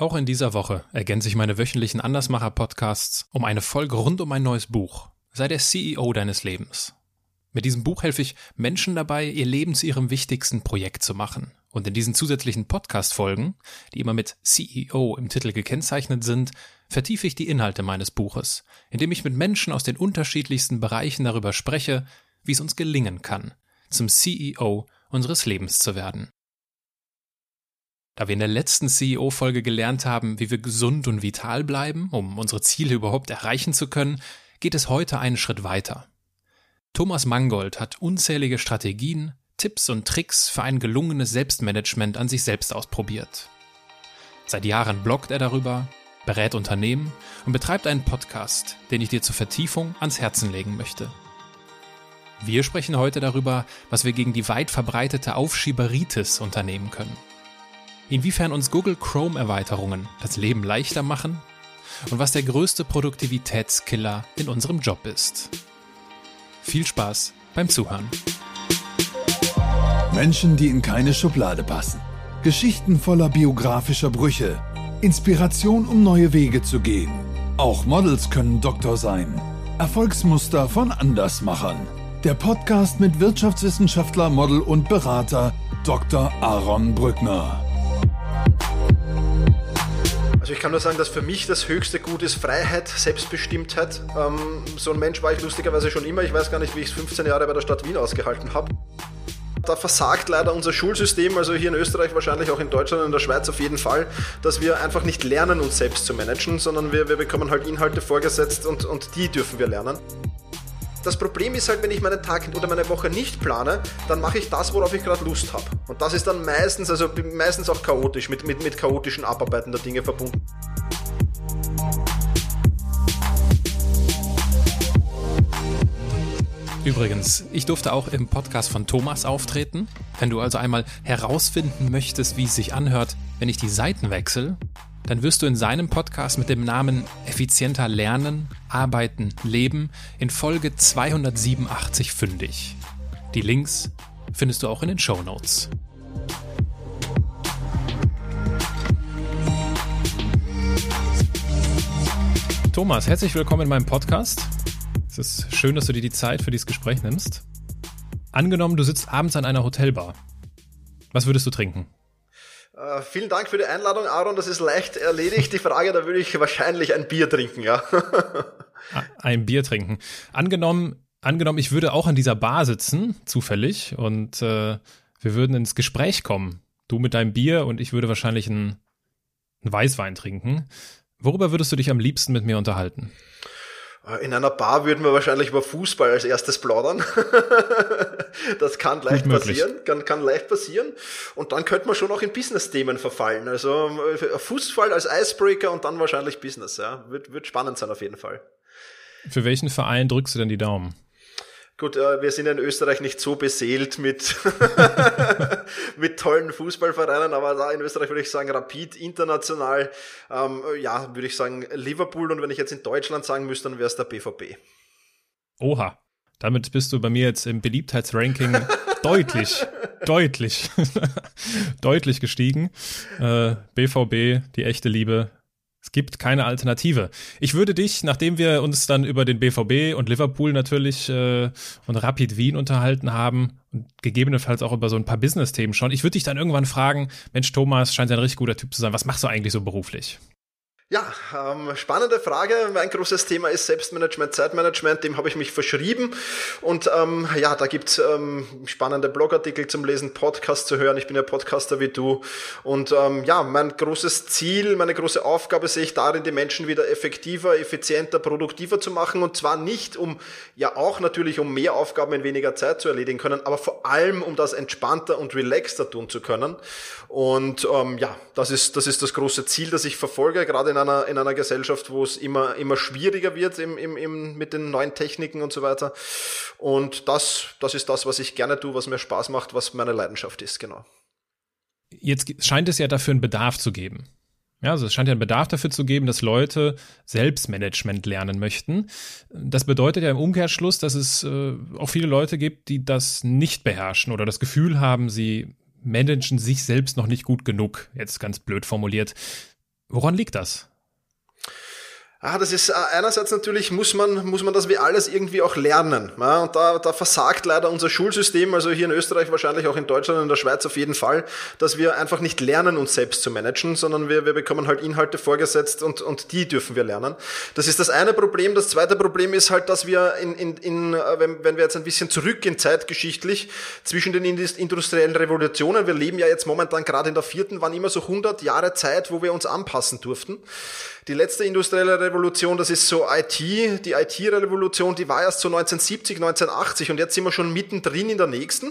Auch in dieser Woche ergänze ich meine wöchentlichen Andersmacher-Podcasts um eine Folge rund um ein neues Buch. Sei der CEO deines Lebens. Mit diesem Buch helfe ich Menschen dabei, ihr Leben zu ihrem wichtigsten Projekt zu machen. Und in diesen zusätzlichen Podcast-Folgen, die immer mit CEO im Titel gekennzeichnet sind, vertiefe ich die Inhalte meines Buches, indem ich mit Menschen aus den unterschiedlichsten Bereichen darüber spreche, wie es uns gelingen kann, zum CEO unseres Lebens zu werden. Da wir in der letzten CEO-Folge gelernt haben, wie wir gesund und vital bleiben, um unsere Ziele überhaupt erreichen zu können, geht es heute einen Schritt weiter. Thomas Mangold hat unzählige Strategien, Tipps und Tricks für ein gelungenes Selbstmanagement an sich selbst ausprobiert. Seit Jahren bloggt er darüber, berät Unternehmen und betreibt einen Podcast, den ich dir zur Vertiefung ans Herzen legen möchte. Wir sprechen heute darüber, was wir gegen die weit verbreitete Aufschieberitis unternehmen können. Inwiefern uns Google Chrome Erweiterungen das Leben leichter machen und was der größte Produktivitätskiller in unserem Job ist. Viel Spaß beim Zuhören. Menschen, die in keine Schublade passen. Geschichten voller biografischer Brüche. Inspiration, um neue Wege zu gehen. Auch Models können Doktor sein. Erfolgsmuster von Andersmachern. Der Podcast mit Wirtschaftswissenschaftler, Model und Berater Dr. Aaron Brückner. Also ich kann nur sagen, dass für mich das höchste Gut ist Freiheit, Selbstbestimmtheit. Ähm, so ein Mensch war ich lustigerweise schon immer. Ich weiß gar nicht, wie ich es 15 Jahre bei der Stadt Wien ausgehalten habe. Da versagt leider unser Schulsystem, also hier in Österreich, wahrscheinlich auch in Deutschland und in der Schweiz auf jeden Fall, dass wir einfach nicht lernen, uns selbst zu managen, sondern wir, wir bekommen halt Inhalte vorgesetzt und, und die dürfen wir lernen. Das Problem ist halt, wenn ich meinen Tag oder meine Woche nicht plane, dann mache ich das, worauf ich gerade Lust habe. Und das ist dann meistens, also meistens auch chaotisch, mit, mit, mit chaotischen Abarbeiten der Dinge verbunden. Übrigens, ich durfte auch im Podcast von Thomas auftreten. Wenn du also einmal herausfinden möchtest, wie es sich anhört, wenn ich die Seiten wechsle, dann wirst du in seinem Podcast mit dem Namen Effizienter Lernen, Arbeiten, Leben in Folge 287 fündig. Die Links findest du auch in den Show Notes. Thomas, herzlich willkommen in meinem Podcast. Es ist schön, dass du dir die Zeit für dieses Gespräch nimmst. Angenommen, du sitzt abends an einer Hotelbar. Was würdest du trinken? Uh, vielen Dank für die Einladung, Aaron. Das ist leicht erledigt. Die Frage, da würde ich wahrscheinlich ein Bier trinken, ja. ein Bier trinken. Angenommen, angenommen, ich würde auch an dieser Bar sitzen, zufällig, und äh, wir würden ins Gespräch kommen. Du mit deinem Bier und ich würde wahrscheinlich einen, einen Weißwein trinken. Worüber würdest du dich am liebsten mit mir unterhalten? Äh, in einer Bar würden wir wahrscheinlich über Fußball als erstes plaudern. das kann leicht passieren, kann, kann leicht passieren. Und dann könnte man schon auch in Business-Themen verfallen. Also äh, Fußball als Icebreaker und dann wahrscheinlich Business. Ja. Wird, wird spannend sein auf jeden Fall. Für welchen Verein drückst du denn die Daumen? Gut, äh, wir sind in Österreich nicht so beseelt mit, mit tollen Fußballvereinen, aber da in Österreich würde ich sagen Rapid international, ähm, ja, würde ich sagen Liverpool und wenn ich jetzt in Deutschland sagen müsste, dann wäre es der BVB. Oha, damit bist du bei mir jetzt im Beliebtheitsranking deutlich, deutlich, deutlich gestiegen. Äh, BVB, die echte Liebe, es gibt keine Alternative. Ich würde dich, nachdem wir uns dann über den BVB und Liverpool natürlich äh, und Rapid Wien unterhalten haben und gegebenenfalls auch über so ein paar Business-Themen schon, ich würde dich dann irgendwann fragen, Mensch, Thomas scheint ein richtig guter Typ zu sein. Was machst du eigentlich so beruflich? Ja, ähm, spannende Frage. Mein großes Thema ist Selbstmanagement, Zeitmanagement. Dem habe ich mich verschrieben. Und ähm, ja, da gibt's ähm, spannende Blogartikel zum Lesen, Podcasts zu hören. Ich bin ja Podcaster wie du. Und ähm, ja, mein großes Ziel, meine große Aufgabe sehe ich darin, die Menschen wieder effektiver, effizienter, produktiver zu machen. Und zwar nicht, um ja auch natürlich, um mehr Aufgaben in weniger Zeit zu erledigen können, aber vor allem, um das entspannter und relaxter tun zu können. Und ähm, ja, das ist, das ist das große Ziel, das ich verfolge, gerade in einer, in einer Gesellschaft, wo es immer, immer schwieriger wird im, im, im, mit den neuen Techniken und so weiter. Und das, das ist das, was ich gerne tue, was mir Spaß macht, was meine Leidenschaft ist, genau. Jetzt scheint es ja dafür einen Bedarf zu geben. Ja, also es scheint ja einen Bedarf dafür zu geben, dass Leute Selbstmanagement lernen möchten. Das bedeutet ja im Umkehrschluss, dass es äh, auch viele Leute gibt, die das nicht beherrschen oder das Gefühl haben, sie managen sich selbst noch nicht gut genug, jetzt ganz blöd formuliert. Woran liegt das? Ah, das ist äh, einerseits natürlich muss man muss man das wie alles irgendwie auch lernen, ja, und da, da versagt leider unser Schulsystem, also hier in Österreich wahrscheinlich auch in Deutschland und in der Schweiz auf jeden Fall, dass wir einfach nicht lernen uns selbst zu managen, sondern wir, wir bekommen halt Inhalte vorgesetzt und und die dürfen wir lernen. Das ist das eine Problem. Das zweite Problem ist halt, dass wir in in, in äh, wenn, wenn wir jetzt ein bisschen zurückgehen zeitgeschichtlich zwischen den industriellen Revolutionen, wir leben ja jetzt momentan gerade in der vierten, waren immer so 100 Jahre Zeit, wo wir uns anpassen durften. Die letzte industrielle Revolution, das ist so IT, die IT-Revolution, die war erst so 1970, 1980 und jetzt sind wir schon mittendrin in der nächsten,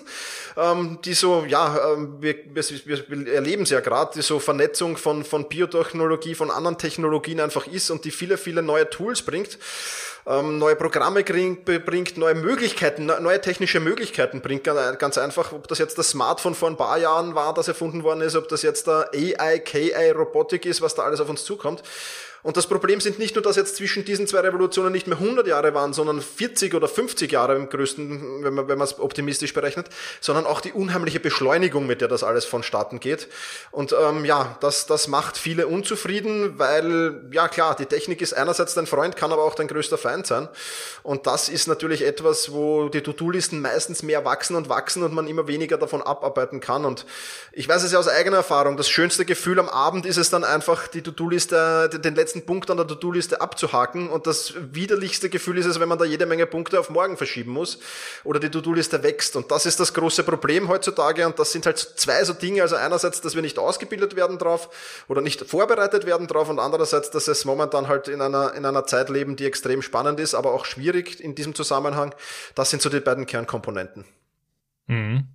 ähm, die so, ja, ähm, wir, wir, wir erleben es ja gerade, die so Vernetzung von, von Biotechnologie, von anderen Technologien einfach ist und die viele, viele neue Tools bringt ähm, neue Programme bringt, neue Möglichkeiten, neue technische Möglichkeiten bringt. Ganz einfach, ob das jetzt das Smartphone vor ein paar Jahren war, das erfunden worden ist, ob das jetzt der AI, KI, Robotik ist, was da alles auf uns zukommt. Und das Problem sind nicht nur, dass jetzt zwischen diesen zwei Revolutionen nicht mehr 100 Jahre waren, sondern 40 oder 50 Jahre im größten, wenn man, es optimistisch berechnet, sondern auch die unheimliche Beschleunigung, mit der das alles vonstatten geht. Und ähm, ja, das, das macht viele unzufrieden, weil, ja klar, die Technik ist einerseits dein Freund, kann aber auch dein größter Feind sein. Und das ist natürlich etwas, wo die To-Do-Listen meistens mehr wachsen und wachsen und man immer weniger davon abarbeiten kann. Und ich weiß es ja aus eigener Erfahrung, das schönste Gefühl am Abend ist es dann einfach, die To-Do-Liste, den letzten letzten Punkt an der To-Do-Liste abzuhaken. Und das widerlichste Gefühl ist es, wenn man da jede Menge Punkte auf morgen verschieben muss oder die To-Do-Liste wächst. Und das ist das große Problem heutzutage. Und das sind halt zwei so Dinge. Also einerseits, dass wir nicht ausgebildet werden drauf oder nicht vorbereitet werden drauf und andererseits, dass es momentan halt in einer, in einer Zeit leben, die extrem spannend ist, aber auch schwierig in diesem Zusammenhang. Das sind so die beiden Kernkomponenten. Mhm.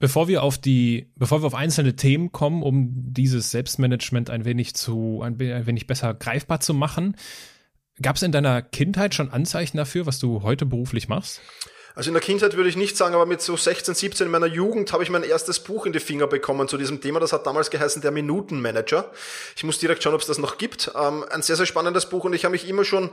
Bevor wir auf die, bevor wir auf einzelne Themen kommen, um dieses Selbstmanagement ein wenig zu, ein, ein wenig besser greifbar zu machen, gab es in deiner Kindheit schon Anzeichen dafür, was du heute beruflich machst? Also in der Kindheit würde ich nicht sagen, aber mit so 16, 17 in meiner Jugend habe ich mein erstes Buch in die Finger bekommen zu diesem Thema. Das hat damals geheißen Der Minutenmanager. Ich muss direkt schauen, ob es das noch gibt. Ähm, ein sehr, sehr spannendes Buch und ich habe mich immer schon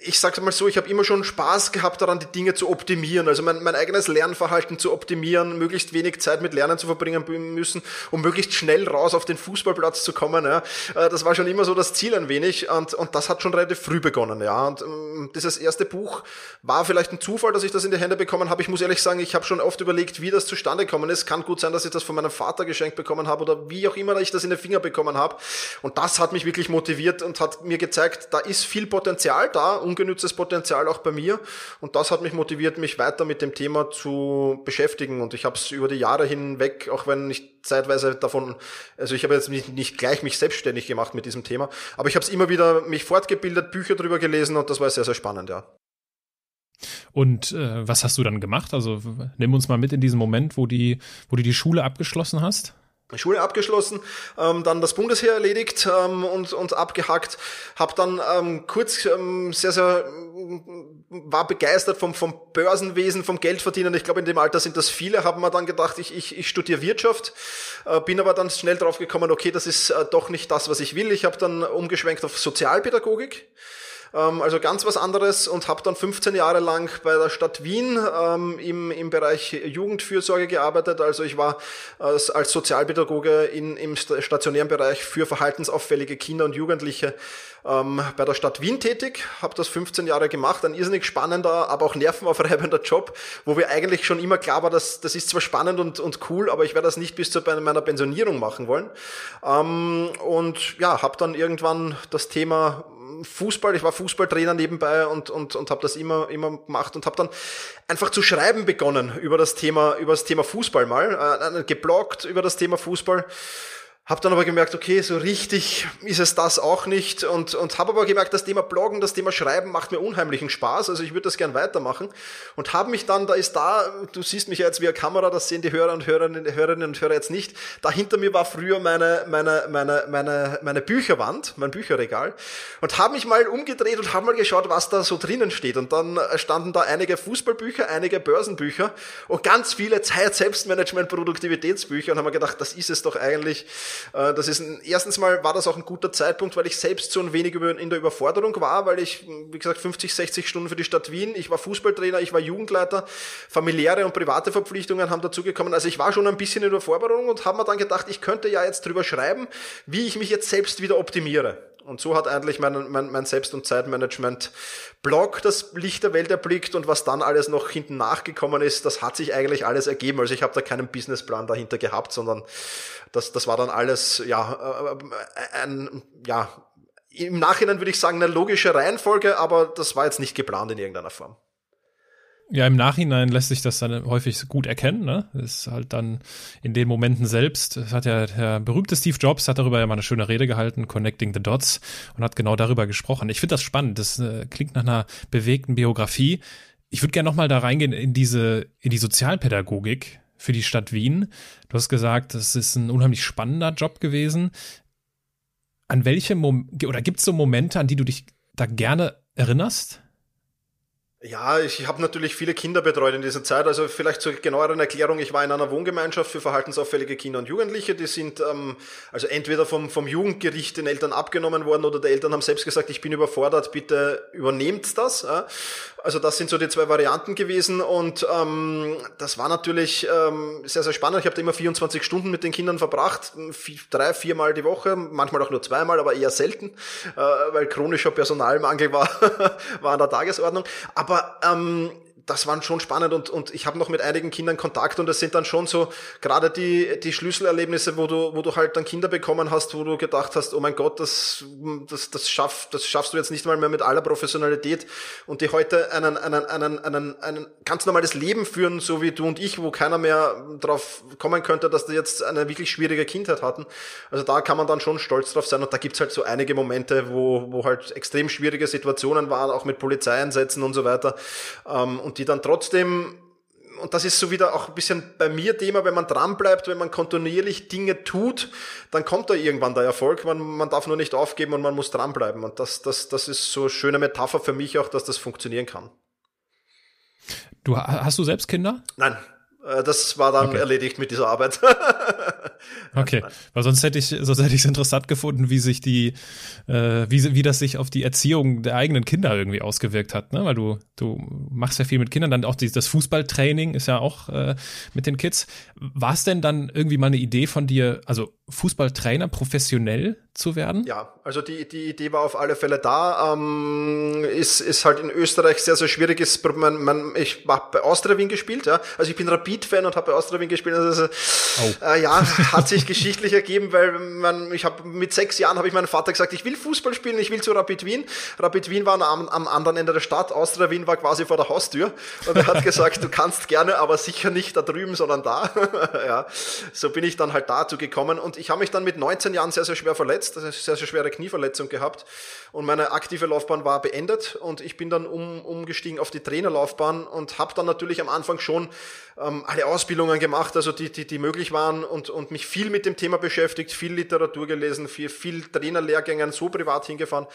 ich sag's mal so, ich habe immer schon Spaß gehabt daran, die Dinge zu optimieren, also mein, mein eigenes Lernverhalten zu optimieren, möglichst wenig Zeit mit Lernen zu verbringen müssen, um möglichst schnell raus auf den Fußballplatz zu kommen. Ja. Äh, das war schon immer so das Ziel ein wenig und, und das hat schon relativ früh begonnen. Ja. Und ähm, dieses erste Buch war vielleicht ein Zufall, dass ich das in die Hände bekommen habe. Ich muss ehrlich sagen, ich habe schon oft überlegt, wie das zustande gekommen ist. Kann gut sein, dass ich das von meinem Vater geschenkt bekommen habe oder wie auch immer ich das in den Finger bekommen habe. Und das hat mich wirklich motiviert und hat mir gezeigt, da ist viel Potenzial da ungenütztes Potenzial auch bei mir. Und das hat mich motiviert, mich weiter mit dem Thema zu beschäftigen. Und ich habe es über die Jahre hinweg, auch wenn ich zeitweise davon, also ich habe jetzt nicht, nicht gleich mich selbstständig gemacht mit diesem Thema, aber ich habe es immer wieder mich fortgebildet, Bücher drüber gelesen und das war sehr, sehr spannend, ja. Und äh, was hast du dann gemacht? Also nimm uns mal mit in diesen Moment, wo die, wo du die Schule abgeschlossen hast. Schule abgeschlossen, ähm, dann das Bundesheer erledigt ähm, und, und abgehackt, habe dann ähm, kurz ähm, sehr, sehr, war begeistert vom, vom Börsenwesen, vom Geldverdienen. Ich glaube, in dem Alter sind das viele, haben mir dann gedacht, ich, ich, ich studiere Wirtschaft, äh, bin aber dann schnell drauf gekommen, okay, das ist äh, doch nicht das, was ich will. Ich habe dann umgeschwenkt auf Sozialpädagogik also ganz was anderes und habe dann 15 Jahre lang bei der Stadt Wien ähm, im, im Bereich Jugendfürsorge gearbeitet. Also ich war als, als Sozialpädagoge in, im stationären Bereich für verhaltensauffällige Kinder und Jugendliche ähm, bei der Stadt Wien tätig, habe das 15 Jahre gemacht, ein irrsinnig spannender, aber auch nervenaufreibender Job, wo wir eigentlich schon immer klar war, dass das ist zwar spannend und, und cool, aber ich werde das nicht bis zu meiner Pensionierung machen wollen. Ähm, und ja, habe dann irgendwann das Thema Fußball, ich war Fußballtrainer nebenbei und, und, und habe das immer, immer gemacht und habe dann einfach zu schreiben begonnen über das Thema, über das Thema Fußball mal, äh, gebloggt über das Thema Fußball hab dann aber gemerkt, okay, so richtig ist es das auch nicht. Und, und habe aber gemerkt, das Thema Bloggen, das Thema Schreiben macht mir unheimlichen Spaß, also ich würde das gern weitermachen. Und habe mich dann, da ist da, du siehst mich ja jetzt via Kamera, das sehen die Hörer und Hörerinnen, Hörerinnen und Hörer jetzt nicht, da hinter mir war früher meine, meine, meine, meine, meine Bücherwand, mein Bücherregal. Und habe mich mal umgedreht und habe mal geschaut, was da so drinnen steht. Und dann standen da einige Fußballbücher, einige Börsenbücher und ganz viele Zeit, Selbstmanagement, Produktivitätsbücher. Und haben mir gedacht, das ist es doch eigentlich, das ist erstens mal war das auch ein guter Zeitpunkt, weil ich selbst so ein wenig in der Überforderung war, weil ich, wie gesagt, 50, 60 Stunden für die Stadt Wien, ich war Fußballtrainer, ich war Jugendleiter, familiäre und private Verpflichtungen haben dazugekommen. Also ich war schon ein bisschen in der Vorbereitung und habe mir dann gedacht, ich könnte ja jetzt drüber schreiben, wie ich mich jetzt selbst wieder optimiere. Und so hat eigentlich mein, mein, mein Selbst- und Zeitmanagement-Blog das Licht der Welt erblickt und was dann alles noch hinten nachgekommen ist, das hat sich eigentlich alles ergeben. Also ich habe da keinen Businessplan dahinter gehabt, sondern das, das war dann alles, ja, äh, ein, ja, im Nachhinein würde ich sagen, eine logische Reihenfolge, aber das war jetzt nicht geplant in irgendeiner Form. Ja, im Nachhinein lässt sich das dann häufig gut erkennen. Ne? Ist halt dann in den Momenten selbst. Das hat ja der berühmte Steve Jobs hat darüber ja mal eine schöne Rede gehalten, Connecting the Dots, und hat genau darüber gesprochen. Ich finde das spannend. Das äh, klingt nach einer bewegten Biografie. Ich würde gerne nochmal da reingehen in diese in die Sozialpädagogik für die Stadt Wien. Du hast gesagt, das ist ein unheimlich spannender Job gewesen. An welche Mom oder gibt es so Momente, an die du dich da gerne erinnerst? Ja, ich habe natürlich viele Kinder betreut in dieser Zeit. Also vielleicht zur genaueren Erklärung, ich war in einer Wohngemeinschaft für verhaltensauffällige Kinder und Jugendliche. Die sind ähm, also entweder vom, vom Jugendgericht den Eltern abgenommen worden oder die Eltern haben selbst gesagt, ich bin überfordert, bitte übernehmt das. Also das sind so die zwei Varianten gewesen und ähm, das war natürlich ähm, sehr, sehr spannend. Ich habe da immer 24 Stunden mit den Kindern verbracht, vier, drei, viermal die Woche, manchmal auch nur zweimal, aber eher selten, äh, weil chronischer Personalmangel war, war an der Tagesordnung. Aber aber ähm, das waren schon spannend und, und ich habe noch mit einigen Kindern Kontakt und das sind dann schon so gerade die, die Schlüsselerlebnisse, wo du, wo du halt dann Kinder bekommen hast, wo du gedacht hast, oh mein Gott, das, das, das, schaff, das schaffst du jetzt nicht mal mehr mit aller Professionalität und die heute einen, einen, einen, einen, einen ganz normales Leben führen, so wie du und ich, wo keiner mehr drauf kommen könnte, dass die jetzt eine wirklich schwierige Kindheit hatten. Also da kann man dann schon stolz drauf sein und da gibt's halt so einige Momente, wo, wo halt extrem schwierige Situationen waren, auch mit Polizeieinsätzen und so weiter. Ähm, und die dann trotzdem und das ist so wieder auch ein bisschen bei mir Thema, wenn man dranbleibt, wenn man kontinuierlich Dinge tut, dann kommt da irgendwann der Erfolg. Man, man darf nur nicht aufgeben und man muss dranbleiben. Und das, das, das ist so eine schöne Metapher für mich auch, dass das funktionieren kann. Du hast du selbst Kinder? Nein, das war dann okay. erledigt mit dieser Arbeit. okay, weil sonst hätte ich, sonst hätte ich es interessant gefunden, wie sich die, äh, wie, wie das sich auf die Erziehung der eigenen Kinder irgendwie ausgewirkt hat, ne? Weil du, du machst ja viel mit Kindern, dann auch die, das Fußballtraining ist ja auch äh, mit den Kids. War es denn dann irgendwie mal eine Idee von dir, also Fußballtrainer professionell zu werden? Ja, also die, die Idee war auf alle Fälle da. Ähm, ist, ist halt in Österreich sehr, sehr schwierig. Ist, man, man, ich habe bei Austria Wien gespielt, ja. Also ich bin Rapid-Fan und habe bei Austria Wien gespielt. Also, oh. äh, ja, hat sich geschichtlich ergeben, weil man, ich habe mit sechs Jahren habe ich meinem Vater gesagt, ich will Fußball spielen, ich will zu Rapid Wien. Rapid Wien war am, am anderen Ende der Stadt, Austria Wien war quasi vor der Haustür. Und er hat gesagt, du kannst gerne, aber sicher nicht da drüben, sondern da. ja, so bin ich dann halt dazu gekommen. Und ich habe mich dann mit 19 Jahren sehr, sehr schwer verletzt verletzt, eine sehr, sehr schwere Knieverletzung gehabt und meine aktive Laufbahn war beendet und ich bin dann um, umgestiegen auf die Trainerlaufbahn und habe dann natürlich am Anfang schon ähm, alle Ausbildungen gemacht, also die, die, die möglich waren und, und mich viel mit dem Thema beschäftigt, viel Literatur gelesen, viel, viel Trainerlehrgängen so privat hingefahren.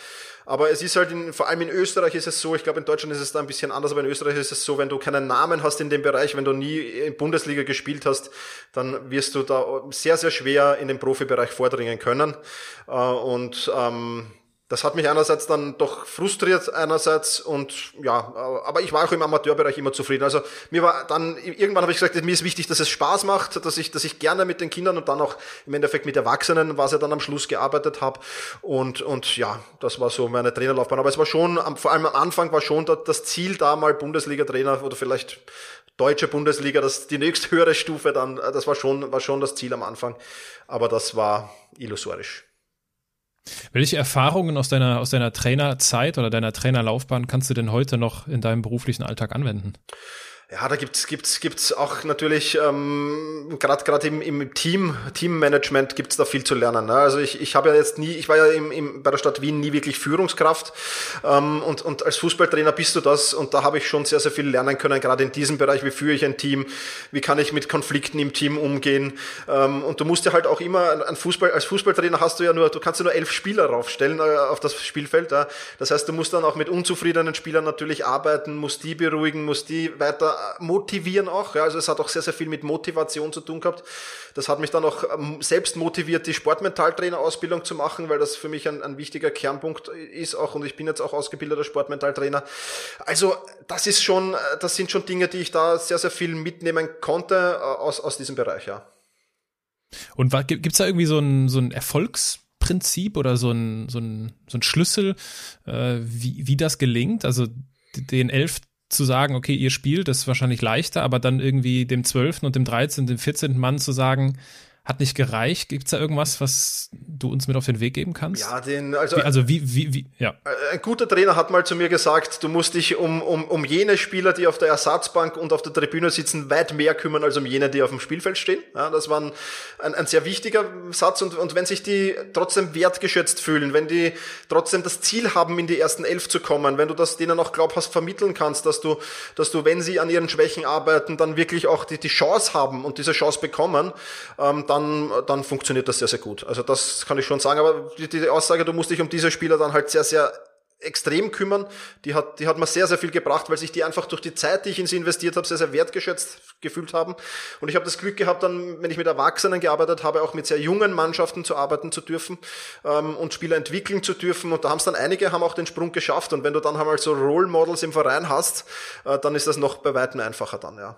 Aber es ist halt, in, vor allem in Österreich ist es so, ich glaube in Deutschland ist es da ein bisschen anders, aber in Österreich ist es so, wenn du keinen Namen hast in dem Bereich, wenn du nie in Bundesliga gespielt hast, dann wirst du da sehr, sehr schwer in den Profibereich vordringen können. Äh, und ähm, das hat mich einerseits dann doch frustriert einerseits und ja, aber ich war auch im Amateurbereich immer zufrieden. Also mir war dann irgendwann habe ich gesagt, mir ist wichtig, dass es Spaß macht, dass ich dass ich gerne mit den Kindern und dann auch im Endeffekt mit Erwachsenen, was ich dann am Schluss gearbeitet habe und und ja, das war so meine Trainerlaufbahn, aber es war schon vor allem am Anfang war schon das Ziel da mal Bundesliga Trainer oder vielleicht deutsche Bundesliga, das die nächste höhere Stufe dann, das war schon war schon das Ziel am Anfang, aber das war illusorisch. Welche Erfahrungen aus deiner, aus deiner Trainerzeit oder deiner Trainerlaufbahn kannst du denn heute noch in deinem beruflichen Alltag anwenden? Ja, da gibt's gibt's gibt's auch natürlich ähm, gerade gerade im, im Team Teammanagement gibt's da viel zu lernen. Ne? Also ich, ich habe ja jetzt nie, ich war ja im, im, bei der Stadt Wien nie wirklich Führungskraft ähm, und und als Fußballtrainer bist du das und da habe ich schon sehr sehr viel lernen können, gerade in diesem Bereich. Wie führe ich ein Team? Wie kann ich mit Konflikten im Team umgehen? Ähm, und du musst ja halt auch immer ein Fußball als Fußballtrainer hast du ja nur, du kannst ja nur elf Spieler raufstellen äh, auf das Spielfeld. Ja? Das heißt, du musst dann auch mit unzufriedenen Spielern natürlich arbeiten, musst die beruhigen, musst die weiter motivieren auch. Ja, also es hat auch sehr, sehr viel mit Motivation zu tun gehabt. Das hat mich dann auch ähm, selbst motiviert, die Sportmentaltrainer-Ausbildung zu machen, weil das für mich ein, ein wichtiger Kernpunkt ist auch und ich bin jetzt auch ausgebildeter Sportmentaltrainer. Also das ist schon, das sind schon Dinge, die ich da sehr, sehr viel mitnehmen konnte äh, aus, aus diesem Bereich, ja. Und gibt es da irgendwie so ein, so ein Erfolgsprinzip oder so ein, so ein, so ein Schlüssel, äh, wie, wie das gelingt? Also den elf zu sagen, okay, ihr spielt, das ist wahrscheinlich leichter, aber dann irgendwie dem zwölften und dem dreizehnten, dem vierzehnten Mann zu sagen, hat nicht gereicht. Gibt es da irgendwas, was du uns mit auf den Weg geben kannst? Ja, den, also, wie, also wie, wie, wie, ja. Äh, ein guter Trainer hat mal zu mir gesagt, du musst dich um, um, um jene Spieler, die auf der Ersatzbank und auf der Tribüne sitzen, weit mehr kümmern als um jene, die auf dem Spielfeld stehen. Ja, das war ein, ein, ein sehr wichtiger Satz und, und wenn sich die trotzdem wertgeschätzt fühlen, wenn die trotzdem das Ziel haben, in die ersten elf zu kommen, wenn du das denen auch glaubhaft vermitteln kannst, dass du, dass du, wenn sie an ihren Schwächen arbeiten, dann wirklich auch die, die Chance haben und diese Chance bekommen, ähm, dann dann, dann funktioniert das sehr, sehr gut. Also das kann ich schon sagen. Aber die, die Aussage, du musst dich um diese Spieler dann halt sehr, sehr extrem kümmern. Die hat, die hat mir sehr, sehr viel gebracht, weil sich die einfach durch die Zeit, die ich in sie investiert habe, sehr, sehr wertgeschätzt gefühlt haben. Und ich habe das Glück gehabt, dann, wenn ich mit Erwachsenen gearbeitet habe, auch mit sehr jungen Mannschaften zu arbeiten zu dürfen ähm, und Spieler entwickeln zu dürfen. Und da haben es dann einige, haben auch den Sprung geschafft. Und wenn du dann einmal so Role Models im Verein hast, äh, dann ist das noch bei weitem einfacher dann, ja.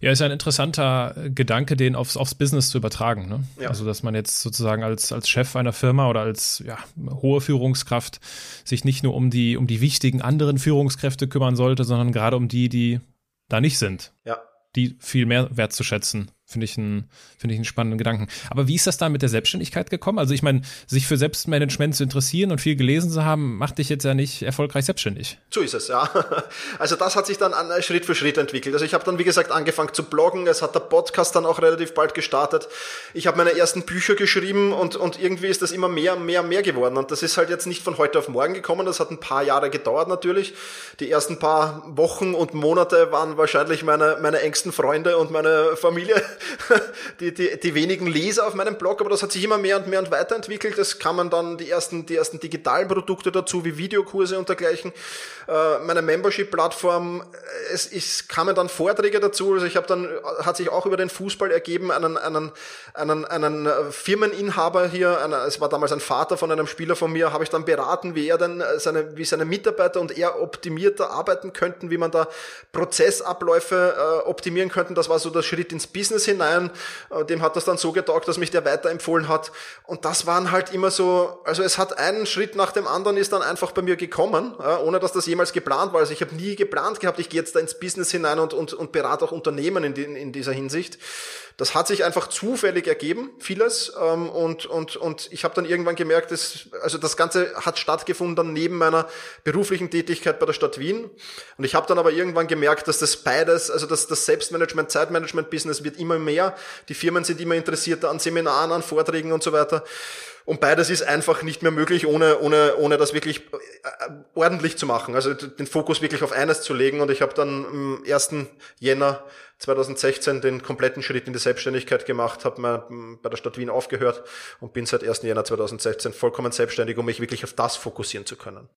Ja, ist ein interessanter Gedanke, den aufs, aufs Business zu übertragen. Ne? Ja. Also, dass man jetzt sozusagen als, als Chef einer Firma oder als ja, hohe Führungskraft sich nicht nur um die, um die wichtigen anderen Führungskräfte kümmern sollte, sondern gerade um die, die da nicht sind. Ja. Die viel mehr wertzuschätzen Finde ich, ein, finde ich einen spannenden Gedanken. Aber wie ist das da mit der Selbstständigkeit gekommen? Also ich meine, sich für Selbstmanagement zu interessieren und viel gelesen zu haben, macht dich jetzt ja nicht erfolgreich selbstständig. So ist es, ja. Also das hat sich dann an, Schritt für Schritt entwickelt. Also ich habe dann, wie gesagt, angefangen zu bloggen. Es hat der Podcast dann auch relativ bald gestartet. Ich habe meine ersten Bücher geschrieben und, und irgendwie ist das immer mehr, mehr, mehr geworden. Und das ist halt jetzt nicht von heute auf morgen gekommen. Das hat ein paar Jahre gedauert natürlich. Die ersten paar Wochen und Monate waren wahrscheinlich meine, meine engsten Freunde und meine Familie die, die, die wenigen Leser auf meinem Blog, aber das hat sich immer mehr und mehr und weiterentwickelt. Es kamen dann die ersten, die ersten digitalen Produkte dazu, wie Videokurse und dergleichen. Äh, meine Membership-Plattform, es, es kamen dann Vorträge dazu. Also ich habe dann, hat sich auch über den Fußball ergeben, einen, einen, einen, einen Firmeninhaber hier, einer, es war damals ein Vater von einem Spieler von mir, habe ich dann beraten, wie er denn seine, wie seine Mitarbeiter und er optimierter arbeiten könnten, wie man da Prozessabläufe äh, optimieren könnten. Das war so der Schritt ins Business hinein. Äh, dem hat das dann so getaugt, dass mich der weiterempfohlen hat. Und das waren halt immer so, also es hat einen Schritt nach dem anderen ist dann einfach bei mir gekommen, ohne dass das jemals geplant war. Also ich habe nie geplant gehabt, ich gehe jetzt da ins Business hinein und, und, und berate auch Unternehmen in, in dieser Hinsicht. Das hat sich einfach zufällig ergeben, vieles. Ähm, und, und, und ich habe dann irgendwann gemerkt, dass, also das Ganze hat stattgefunden dann neben meiner beruflichen Tätigkeit bei der Stadt Wien. Und ich habe dann aber irgendwann gemerkt, dass das beides, also das, das Selbstmanagement, Zeitmanagement-Business wird immer mehr. Die Firmen sind immer interessierter an Seminaren, an Vorträgen und so weiter. Und beides ist einfach nicht mehr möglich, ohne, ohne, ohne das wirklich äh, ordentlich zu machen. Also den Fokus wirklich auf eines zu legen. Und ich habe dann am 1. Jänner 2016 den kompletten Schritt in die Selbstständigkeit gemacht, habe bei der Stadt Wien aufgehört und bin seit 1. Jänner 2016 vollkommen selbstständig, um mich wirklich auf das fokussieren zu können.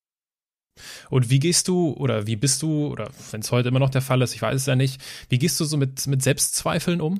Und wie gehst du oder wie bist du, oder wenn es heute immer noch der Fall ist, ich weiß es ja nicht, wie gehst du so mit, mit Selbstzweifeln um?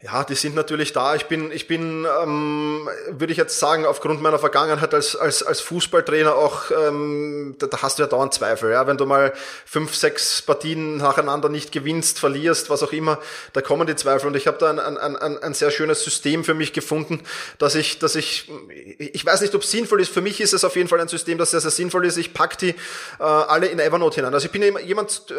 Ja, die sind natürlich da. Ich bin, ich bin, ähm, würde ich jetzt sagen, aufgrund meiner Vergangenheit als als als Fußballtrainer auch, ähm, da, da hast du ja dauernd Zweifel. Ja, wenn du mal fünf, sechs Partien nacheinander nicht gewinnst, verlierst, was auch immer, da kommen die Zweifel. Und ich habe da ein, ein, ein, ein sehr schönes System für mich gefunden, dass ich, dass ich, ich weiß nicht, ob es sinnvoll ist. Für mich ist es auf jeden Fall ein System, das sehr sehr sinnvoll ist. Ich pack die äh, alle in Evernote hinein. Also ich bin jemand, äh,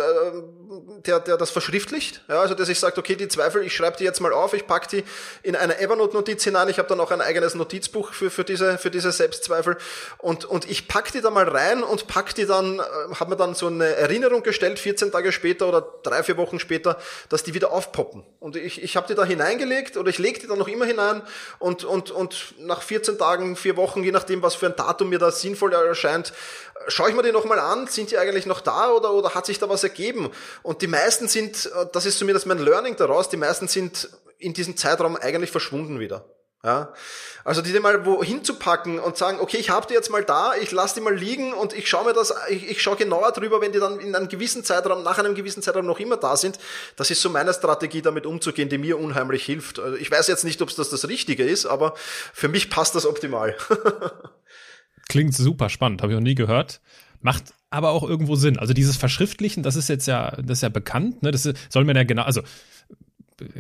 der der das verschriftlicht. Ja, also dass ich sage, okay, die Zweifel, ich schreibe die jetzt mal auf auf, ich packe die in eine Evernote-Notiz hinein. Ich habe dann auch ein eigenes Notizbuch für, für, diese, für diese Selbstzweifel. Und, und ich packe die da mal rein und pack die dann, äh, habe mir dann so eine Erinnerung gestellt, 14 Tage später oder drei, vier Wochen später, dass die wieder aufpoppen. Und ich, ich habe die da hineingelegt oder ich lege die dann noch immer hinein und, und, und nach 14 Tagen, vier Wochen, je nachdem, was für ein Datum mir da sinnvoll erscheint, schaue ich mir die nochmal an, sind die eigentlich noch da oder, oder hat sich da was ergeben? Und die meisten sind, äh, das ist zumindest mein Learning daraus, die meisten sind in diesem Zeitraum eigentlich verschwunden wieder. Ja, also die mal wo hinzupacken und sagen, okay, ich habe die jetzt mal da, ich lasse die mal liegen und ich schaue mir das, ich, ich schaue genauer drüber, wenn die dann in einem gewissen Zeitraum, nach einem gewissen Zeitraum noch immer da sind. Das ist so meine Strategie, damit umzugehen, die mir unheimlich hilft. Also ich weiß jetzt nicht, ob das das Richtige ist, aber für mich passt das optimal. Klingt super spannend, habe ich noch nie gehört. Macht aber auch irgendwo Sinn. Also dieses Verschriftlichen, das ist jetzt ja, das ist ja bekannt, ne? Das soll man ja genau, also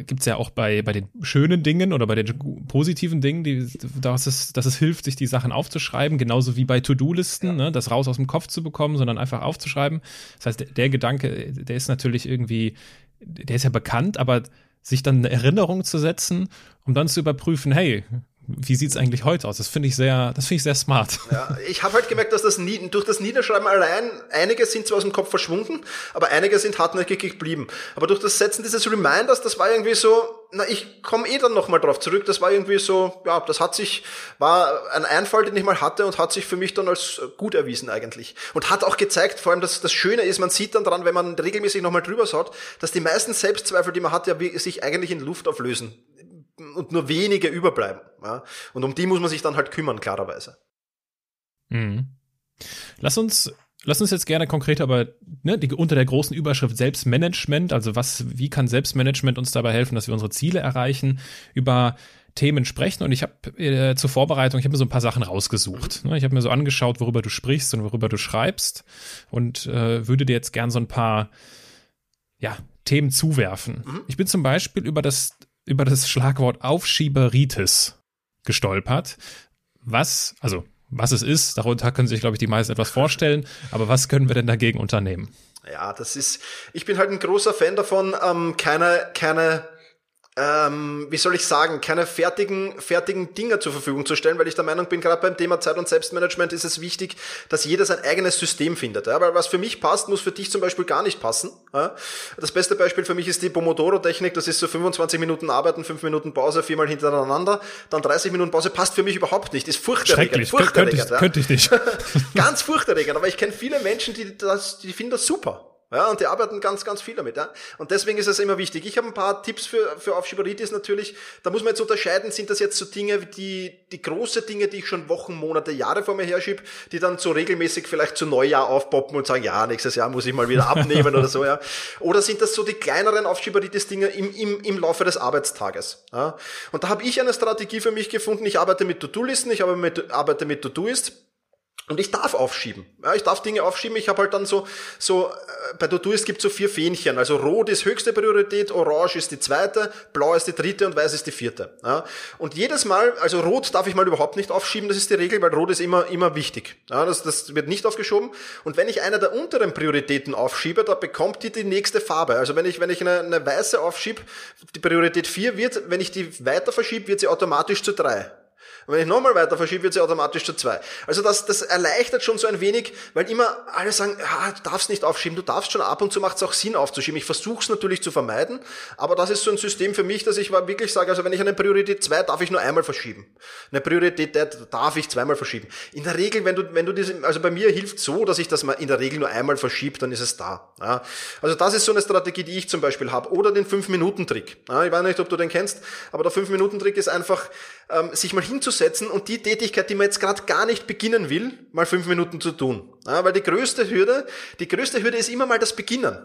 gibt es ja auch bei, bei den schönen Dingen oder bei den positiven Dingen, die, dass, es, dass es hilft, sich die Sachen aufzuschreiben, genauso wie bei To-Do-Listen, ja. ne, das raus aus dem Kopf zu bekommen, sondern einfach aufzuschreiben. Das heißt, der, der Gedanke, der ist natürlich irgendwie, der ist ja bekannt, aber sich dann eine Erinnerung zu setzen, um dann zu überprüfen, hey, wie sieht's eigentlich heute aus? Das finde ich sehr, das finde ich sehr smart. Ja, ich habe halt gemerkt, dass das nie, durch das Niederschreiben allein, einige sind zwar aus dem Kopf verschwunden, aber einige sind hartnäckig geblieben. Aber durch das Setzen dieses Reminders, das war irgendwie so, na, ich komme eh dann nochmal drauf zurück, das war irgendwie so, ja, das hat sich, war ein Einfall, den ich mal hatte und hat sich für mich dann als gut erwiesen eigentlich. Und hat auch gezeigt, vor allem, dass das Schöne ist, man sieht dann dran, wenn man regelmäßig nochmal drüber schaut, dass die meisten Selbstzweifel, die man hat, ja sich eigentlich in Luft auflösen und nur wenige überbleiben. Ja? Und um die muss man sich dann halt kümmern, klarerweise. Mhm. Lass uns Lass uns jetzt gerne konkreter aber ne, die, unter der großen Überschrift Selbstmanagement, also was, wie kann Selbstmanagement uns dabei helfen, dass wir unsere Ziele erreichen, über Themen sprechen. Und ich habe äh, zur Vorbereitung, ich habe mir so ein paar Sachen rausgesucht. Ne? Ich habe mir so angeschaut, worüber du sprichst und worüber du schreibst und äh, würde dir jetzt gern so ein paar ja, Themen zuwerfen. Mhm. Ich bin zum Beispiel über das über das Schlagwort Aufschieberitis gestolpert. Was, also was es ist, darunter können sich, glaube ich, die meisten etwas vorstellen. Aber was können wir denn dagegen unternehmen? Ja, das ist, ich bin halt ein großer Fan davon, ähm, keine, keine ähm, wie soll ich sagen, keine fertigen, fertigen Dinge zur Verfügung zu stellen, weil ich der Meinung bin, gerade beim Thema Zeit- und Selbstmanagement ist es wichtig, dass jeder sein eigenes System findet. Ja? Weil was für mich passt, muss für dich zum Beispiel gar nicht passen. Ja? Das beste Beispiel für mich ist die Pomodoro-Technik, das ist so 25 Minuten Arbeiten, 5 Minuten Pause, viermal hintereinander, dann 30 Minuten Pause, passt für mich überhaupt nicht, ist furchterregend. Furchterregend, könnte, ich, könnte ich nicht. Ganz furchterregend, aber ich kenne viele Menschen, die, das, die finden das super. Ja, und die arbeiten ganz, ganz viel damit. Ja? Und deswegen ist es immer wichtig. Ich habe ein paar Tipps für, für Aufschieberitis natürlich. Da muss man jetzt unterscheiden, sind das jetzt so Dinge, die, die große Dinge, die ich schon Wochen, Monate, Jahre vor mir herschiebe, die dann so regelmäßig vielleicht zu Neujahr aufpoppen und sagen, ja, nächstes Jahr muss ich mal wieder abnehmen oder so, ja. Oder sind das so die kleineren Aufschieberitis-Dinge im, im, im Laufe des Arbeitstages? Ja? Und da habe ich eine Strategie für mich gefunden. Ich arbeite mit To-Do-Listen, ich arbeite mit, arbeite mit To-Do-Ist. Und ich darf aufschieben. Ja, ich darf Dinge aufschieben. Ich habe halt dann so, so äh, bei Todoist gibt es so vier Fähnchen. Also rot ist höchste Priorität, orange ist die zweite, blau ist die dritte und weiß ist die vierte. Ja, und jedes Mal, also rot darf ich mal überhaupt nicht aufschieben, das ist die Regel, weil rot ist immer, immer wichtig. Ja, das, das wird nicht aufgeschoben. Und wenn ich eine der unteren Prioritäten aufschiebe, da bekommt die die nächste Farbe. Also wenn ich, wenn ich eine, eine weiße aufschiebe, die Priorität vier wird, wenn ich die weiter verschiebe, wird sie automatisch zu drei. Und wenn ich nochmal weiter verschiebe, wird sie automatisch zu zwei. Also das, das erleichtert schon so ein wenig, weil immer alle sagen, ja, du darfst nicht aufschieben, du darfst schon ab und zu macht es auch Sinn aufzuschieben. Ich versuche es natürlich zu vermeiden, aber das ist so ein System für mich, dass ich wirklich sage, also wenn ich eine Priorität zwei darf ich nur einmal verschieben. Eine Priorität darf ich zweimal verschieben. In der Regel, wenn du, wenn du diese, also bei mir hilft so, dass ich das mal in der Regel nur einmal verschiebe, dann ist es da. Ja. Also das ist so eine Strategie, die ich zum Beispiel habe. Oder den fünf minuten trick Ja, ich weiß nicht, ob du den kennst, aber der fünf minuten trick ist einfach, ähm, sich mal hinzusetzen und die Tätigkeit, die man jetzt gerade gar nicht beginnen will, mal fünf Minuten zu tun. Ja, weil die größte Hürde, die größte Hürde ist immer mal das Beginnen.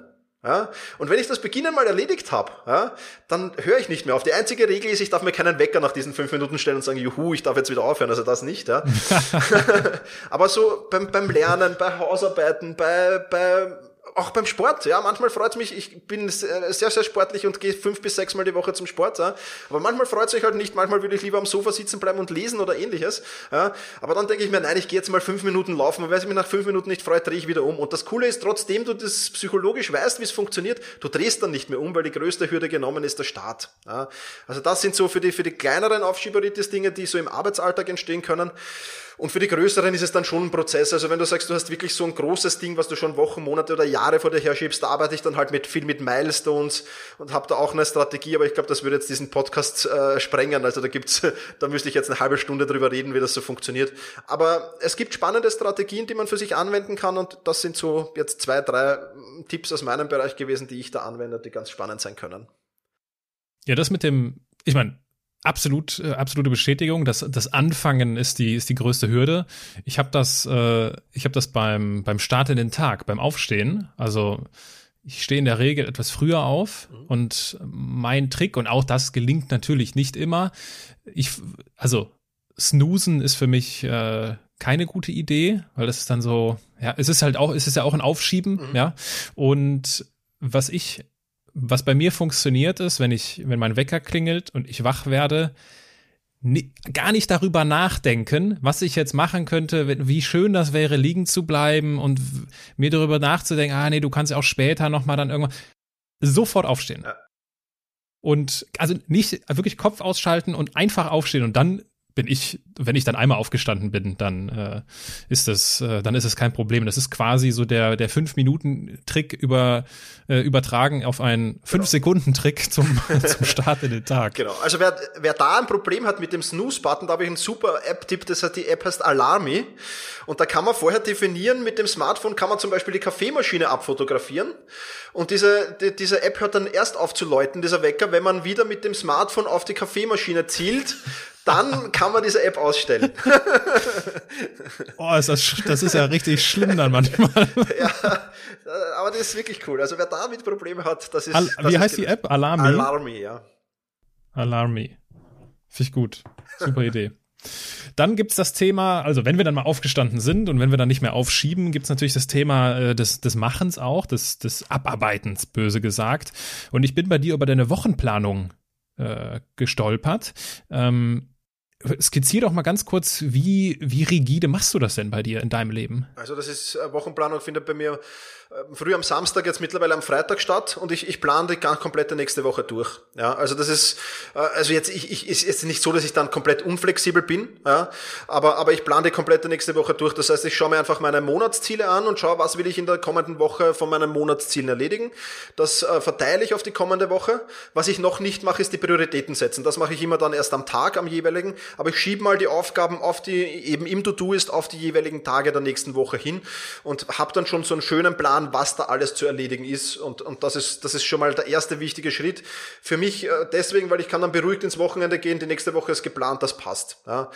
Ja, und wenn ich das Beginnen mal erledigt habe, ja, dann höre ich nicht mehr auf. Die einzige Regel ist, ich darf mir keinen Wecker nach diesen fünf Minuten stellen und sagen, juhu, ich darf jetzt wieder aufhören, also das nicht. Ja. Aber so beim, beim Lernen, bei Hausarbeiten, bei, bei auch beim Sport, ja, manchmal freut es mich, ich bin sehr, sehr sportlich und gehe fünf bis sechs Mal die Woche zum Sport, ja, aber manchmal freut es mich halt nicht, manchmal würde ich lieber am Sofa sitzen bleiben und lesen oder ähnliches, ja, aber dann denke ich mir, nein, ich gehe jetzt mal fünf Minuten laufen und wenn es mich nach fünf Minuten nicht freut, drehe ich wieder um. Und das Coole ist, trotzdem du das psychologisch weißt, wie es funktioniert, du drehst dann nicht mehr um, weil die größte Hürde genommen ist der Start, ja, also das sind so für die, für die kleineren Aufschieberitis-Dinge, die so im Arbeitsalltag entstehen können, und für die größeren ist es dann schon ein Prozess. Also wenn du sagst, du hast wirklich so ein großes Ding, was du schon Wochen, Monate oder Jahre vor dir her schiebst, da arbeite ich dann halt mit viel mit Milestones und habe da auch eine Strategie, aber ich glaube, das würde jetzt diesen Podcast äh, sprengen. Also da gibt's, da müsste ich jetzt eine halbe Stunde drüber reden, wie das so funktioniert. Aber es gibt spannende Strategien, die man für sich anwenden kann und das sind so jetzt zwei, drei Tipps aus meinem Bereich gewesen, die ich da anwende, die ganz spannend sein können. Ja, das mit dem, ich meine, absolut, äh, absolute Bestätigung. Das, das Anfangen ist die, ist die größte Hürde. Ich habe das, äh, ich habe das beim, beim Start in den Tag, beim Aufstehen. Also ich stehe in der Regel etwas früher auf und mein Trick, und auch das gelingt natürlich nicht immer, ich, also snoosen ist für mich äh, keine gute Idee, weil das ist dann so, ja, es ist halt auch, es ist ja auch ein Aufschieben, mhm. ja. Und was ich was bei mir funktioniert ist, wenn ich, wenn mein Wecker klingelt und ich wach werde, gar nicht darüber nachdenken, was ich jetzt machen könnte, wie schön das wäre, liegen zu bleiben und mir darüber nachzudenken, ah nee, du kannst ja auch später nochmal dann irgendwann sofort aufstehen. Und also nicht wirklich Kopf ausschalten und einfach aufstehen und dann bin ich, wenn ich dann einmal aufgestanden bin, dann äh, ist das, äh, dann ist es kein Problem. Das ist quasi so der der fünf Minuten Trick über äh, übertragen auf einen fünf. Sekunden Trick zum zum Start in den Tag. Genau. Also wer wer da ein Problem hat mit dem Snooze Button, da habe ich einen super App-Tipp. Das heißt die App heißt Alarmi und da kann man vorher definieren mit dem Smartphone kann man zum Beispiel die Kaffeemaschine abfotografieren und diese die, diese App hört dann erst auf zu läuten, dieser Wecker, wenn man wieder mit dem Smartphone auf die Kaffeemaschine zielt dann kann man diese App ausstellen. oh, ist das, das ist ja richtig schlimm dann manchmal. ja, aber das ist wirklich cool. Also wer damit Probleme hat, das ist. Al das wie heißt die App? Alarmi? Alarmi, ja. Alarmi. Finde ich gut. Super Idee. Dann gibt's das Thema, also wenn wir dann mal aufgestanden sind und wenn wir dann nicht mehr aufschieben, gibt's natürlich das Thema äh, des, des Machens auch, des, des Abarbeitens, böse gesagt. Und ich bin bei dir über deine Wochenplanung äh, gestolpert. Ähm, skizzier doch mal ganz kurz, wie, wie rigide machst du das denn bei dir in deinem Leben? Also das ist, äh, Wochenplanung findet bei mir früh am Samstag, jetzt mittlerweile am Freitag statt und ich, ich plane die ganz komplette nächste Woche durch. Ja, also das ist, äh, also jetzt, ich, ich, ist jetzt nicht so, dass ich dann komplett unflexibel bin, ja, aber, aber ich plane die komplette nächste Woche durch. Das heißt, ich schaue mir einfach meine Monatsziele an und schaue, was will ich in der kommenden Woche von meinen Monatszielen erledigen. Das äh, verteile ich auf die kommende Woche. Was ich noch nicht mache, ist die Prioritäten setzen. Das mache ich immer dann erst am Tag, am jeweiligen, aber ich schiebe mal die Aufgaben auf die, eben im To-Do ist, auf die jeweiligen Tage der nächsten Woche hin und habe dann schon so einen schönen Plan, an, was da alles zu erledigen ist. Und, und das, ist, das ist schon mal der erste wichtige Schritt. Für mich äh, deswegen, weil ich kann dann beruhigt ins Wochenende gehen, die nächste Woche ist geplant, das passt. Ja.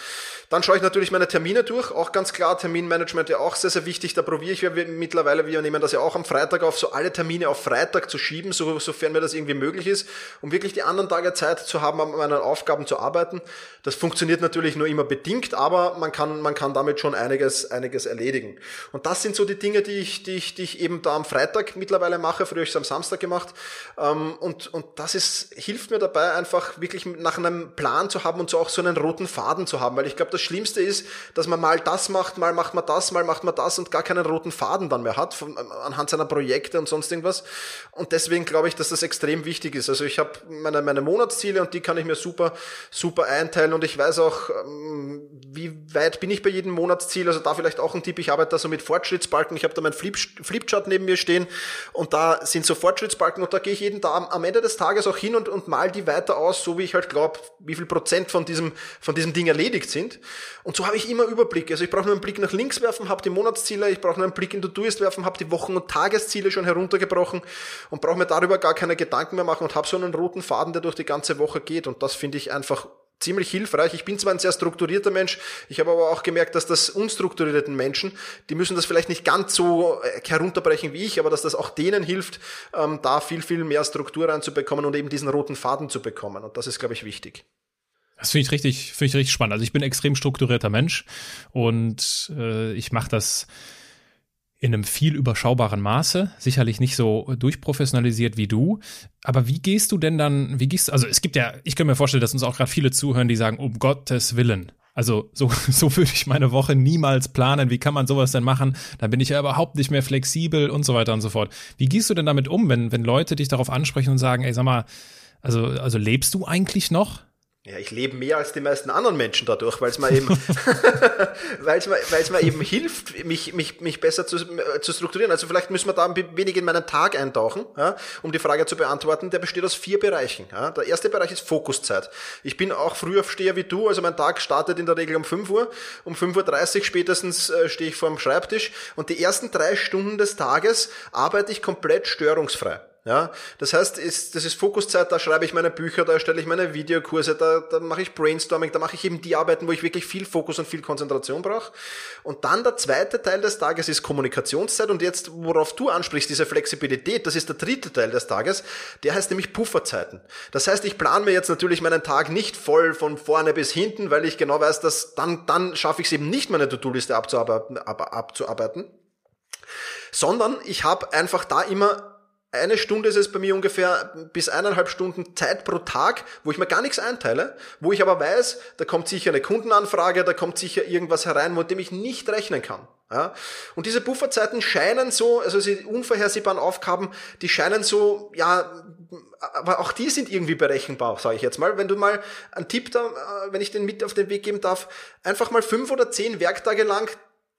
Dann schaue ich natürlich meine Termine durch, auch ganz klar, Terminmanagement ja auch sehr, sehr wichtig. Da probiere ich mittlerweile, wir nehmen das ja auch am Freitag auf, so alle Termine auf Freitag zu schieben, so, sofern mir das irgendwie möglich ist, um wirklich die anderen Tage Zeit zu haben, an meinen Aufgaben zu arbeiten. Das funktioniert natürlich nur immer bedingt, aber man kann, man kann damit schon einiges, einiges erledigen. Und das sind so die Dinge, die ich, die ich, die ich eben da am Freitag mittlerweile mache, früher habe ich es am Samstag gemacht. Ähm, und, und das ist, hilft mir dabei, einfach wirklich nach einem Plan zu haben und so auch so einen roten Faden zu haben. Weil ich glaube, das Schlimmste ist, dass man mal das macht, mal macht man das, mal macht man das und gar keinen roten Faden dann mehr hat, von, anhand seiner Projekte und sonst irgendwas. Und deswegen glaube ich, dass das extrem wichtig ist. Also ich habe meine, meine Monatsziele und die kann ich mir super, super einteilen und ich weiß auch, ähm, wie weit bin ich bei jedem Monatsziel. Also da vielleicht auch ein Tipp, ich arbeite da so mit Fortschrittsbalken. Ich habe da mein Flip, Flipchart neben mir stehen und da sind so Fortschrittsbalken und da gehe ich jeden Tag am Ende des Tages auch hin und, und mal die weiter aus, so wie ich halt glaube, wie viel Prozent von diesem, von diesem Ding erledigt sind. Und so habe ich immer Überblick. Also ich brauche nur einen Blick nach links werfen, habe die Monatsziele, ich brauche nur einen Blick in To-Do-Ist werfen, habe die Wochen- und Tagesziele schon heruntergebrochen und brauche mir darüber gar keine Gedanken mehr machen und habe so einen roten Faden, der durch die ganze Woche geht. Und das finde ich einfach ziemlich hilfreich. Ich bin zwar ein sehr strukturierter Mensch, ich habe aber auch gemerkt, dass das unstrukturierten Menschen, die müssen das vielleicht nicht ganz so äh, herunterbrechen wie ich, aber dass das auch denen hilft, ähm, da viel, viel mehr Struktur reinzubekommen und eben diesen roten Faden zu bekommen. Und das ist, glaube ich, wichtig. Das finde ich richtig, finde ich richtig spannend. Also ich bin ein extrem strukturierter Mensch und äh, ich mache das in einem viel überschaubaren Maße, sicherlich nicht so durchprofessionalisiert wie du. Aber wie gehst du denn dann, wie gehst du, also es gibt ja, ich kann mir vorstellen, dass uns auch gerade viele zuhören, die sagen, um Gottes Willen. Also so, so würde ich meine Woche niemals planen. Wie kann man sowas denn machen? Da bin ich ja überhaupt nicht mehr flexibel und so weiter und so fort. Wie gehst du denn damit um, wenn, wenn Leute dich darauf ansprechen und sagen, ey, sag mal, also, also lebst du eigentlich noch? Ja, ich lebe mehr als die meisten anderen Menschen dadurch, weil es mir eben, weil es mir, weil es mir eben hilft, mich, mich, mich besser zu, zu strukturieren. Also vielleicht müssen wir da ein wenig in meinen Tag eintauchen, ja, um die Frage zu beantworten. Der besteht aus vier Bereichen. Ja. Der erste Bereich ist Fokuszeit. Ich bin auch Frühaufsteher wie du, also mein Tag startet in der Regel um 5 Uhr. Um 5.30 Uhr spätestens äh, stehe ich vor dem Schreibtisch und die ersten drei Stunden des Tages arbeite ich komplett störungsfrei. Ja, das heißt, ist, das ist Fokuszeit, da schreibe ich meine Bücher, da erstelle ich meine Videokurse, da, da mache ich Brainstorming, da mache ich eben die Arbeiten, wo ich wirklich viel Fokus und viel Konzentration brauche. Und dann der zweite Teil des Tages ist Kommunikationszeit und jetzt, worauf du ansprichst, diese Flexibilität, das ist der dritte Teil des Tages, der heißt nämlich Pufferzeiten. Das heißt, ich plane mir jetzt natürlich meinen Tag nicht voll von vorne bis hinten, weil ich genau weiß, dass dann, dann schaffe ich es eben nicht, meine To-Do-Liste abzuarbeiten, abzuarbeiten, sondern ich habe einfach da immer eine Stunde ist es bei mir ungefähr bis eineinhalb Stunden Zeit pro Tag, wo ich mir gar nichts einteile, wo ich aber weiß, da kommt sicher eine Kundenanfrage, da kommt sicher irgendwas herein, mit dem ich nicht rechnen kann. Ja? Und diese Bufferzeiten scheinen so, also diese unvorhersehbaren Aufgaben, die scheinen so, ja, aber auch die sind irgendwie berechenbar, sage ich jetzt mal. Wenn du mal einen Tipp da, äh, wenn ich den mit auf den Weg geben darf, einfach mal fünf oder zehn Werktage lang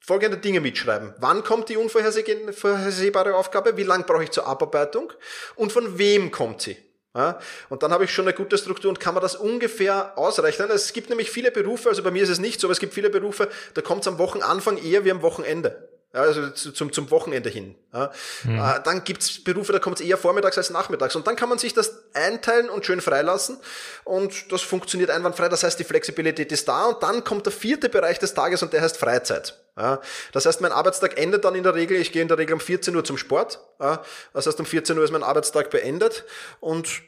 folgende Dinge mitschreiben. Wann kommt die unvorhersehbare Aufgabe? Wie lange brauche ich zur Abarbeitung? Und von wem kommt sie? Ja, und dann habe ich schon eine gute Struktur und kann man das ungefähr ausrechnen. Es gibt nämlich viele Berufe, also bei mir ist es nicht so, aber es gibt viele Berufe, da kommt es am Wochenanfang eher wie am Wochenende. Ja, also zum, zum Wochenende hin. Ja. Mhm. Dann gibt's Berufe, da kommt es eher vormittags als nachmittags. Und dann kann man sich das einteilen und schön freilassen. Und das funktioniert einwandfrei. Das heißt, die Flexibilität ist da. Und dann kommt der vierte Bereich des Tages und der heißt Freizeit. Ja. Das heißt, mein Arbeitstag endet dann in der Regel, ich gehe in der Regel um 14 Uhr zum Sport. Ja. Das heißt, um 14 Uhr ist mein Arbeitstag beendet. Und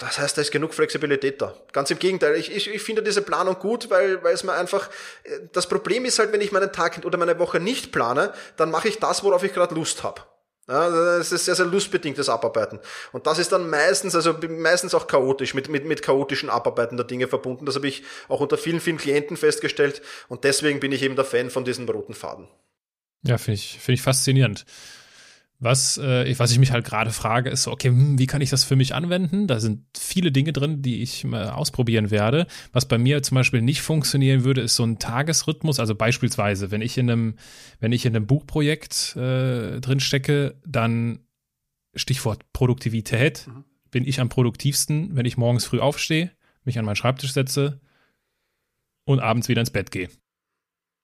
das heißt, da ist genug Flexibilität da. Ganz im Gegenteil, ich, ich, ich finde diese Planung gut, weil, weil es mir einfach, äh, das Problem ist halt, wenn ich meinen Tag oder meine Woche nicht plane, dann mache ich das, worauf ich gerade Lust habe. Ja, das ist sehr, sehr lustbedingtes Abarbeiten. Und das ist dann meistens, also meistens auch chaotisch, mit, mit, mit chaotischen Abarbeiten der Dinge verbunden. Das habe ich auch unter vielen, vielen Klienten festgestellt. Und deswegen bin ich eben der Fan von diesem roten Faden. Ja, finde ich, finde ich faszinierend. Was, äh, was ich mich halt gerade frage, ist so, okay, hm, wie kann ich das für mich anwenden? Da sind viele Dinge drin, die ich mal ausprobieren werde. Was bei mir zum Beispiel nicht funktionieren würde, ist so ein Tagesrhythmus. Also beispielsweise, wenn ich in einem, wenn ich in einem Buchprojekt äh, drin stecke, dann Stichwort Produktivität, mhm. bin ich am produktivsten, wenn ich morgens früh aufstehe, mich an meinen Schreibtisch setze und abends wieder ins Bett gehe.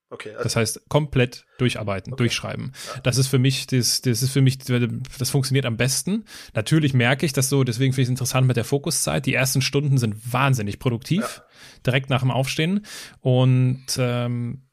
Okay. Also das heißt, komplett durcharbeiten, okay. durchschreiben. Ja. Das ist für mich, das, das ist für mich, das funktioniert am besten. Natürlich merke ich das so, deswegen finde ich es interessant mit der Fokuszeit. Die ersten Stunden sind wahnsinnig produktiv, ja. direkt nach dem Aufstehen. Und ähm,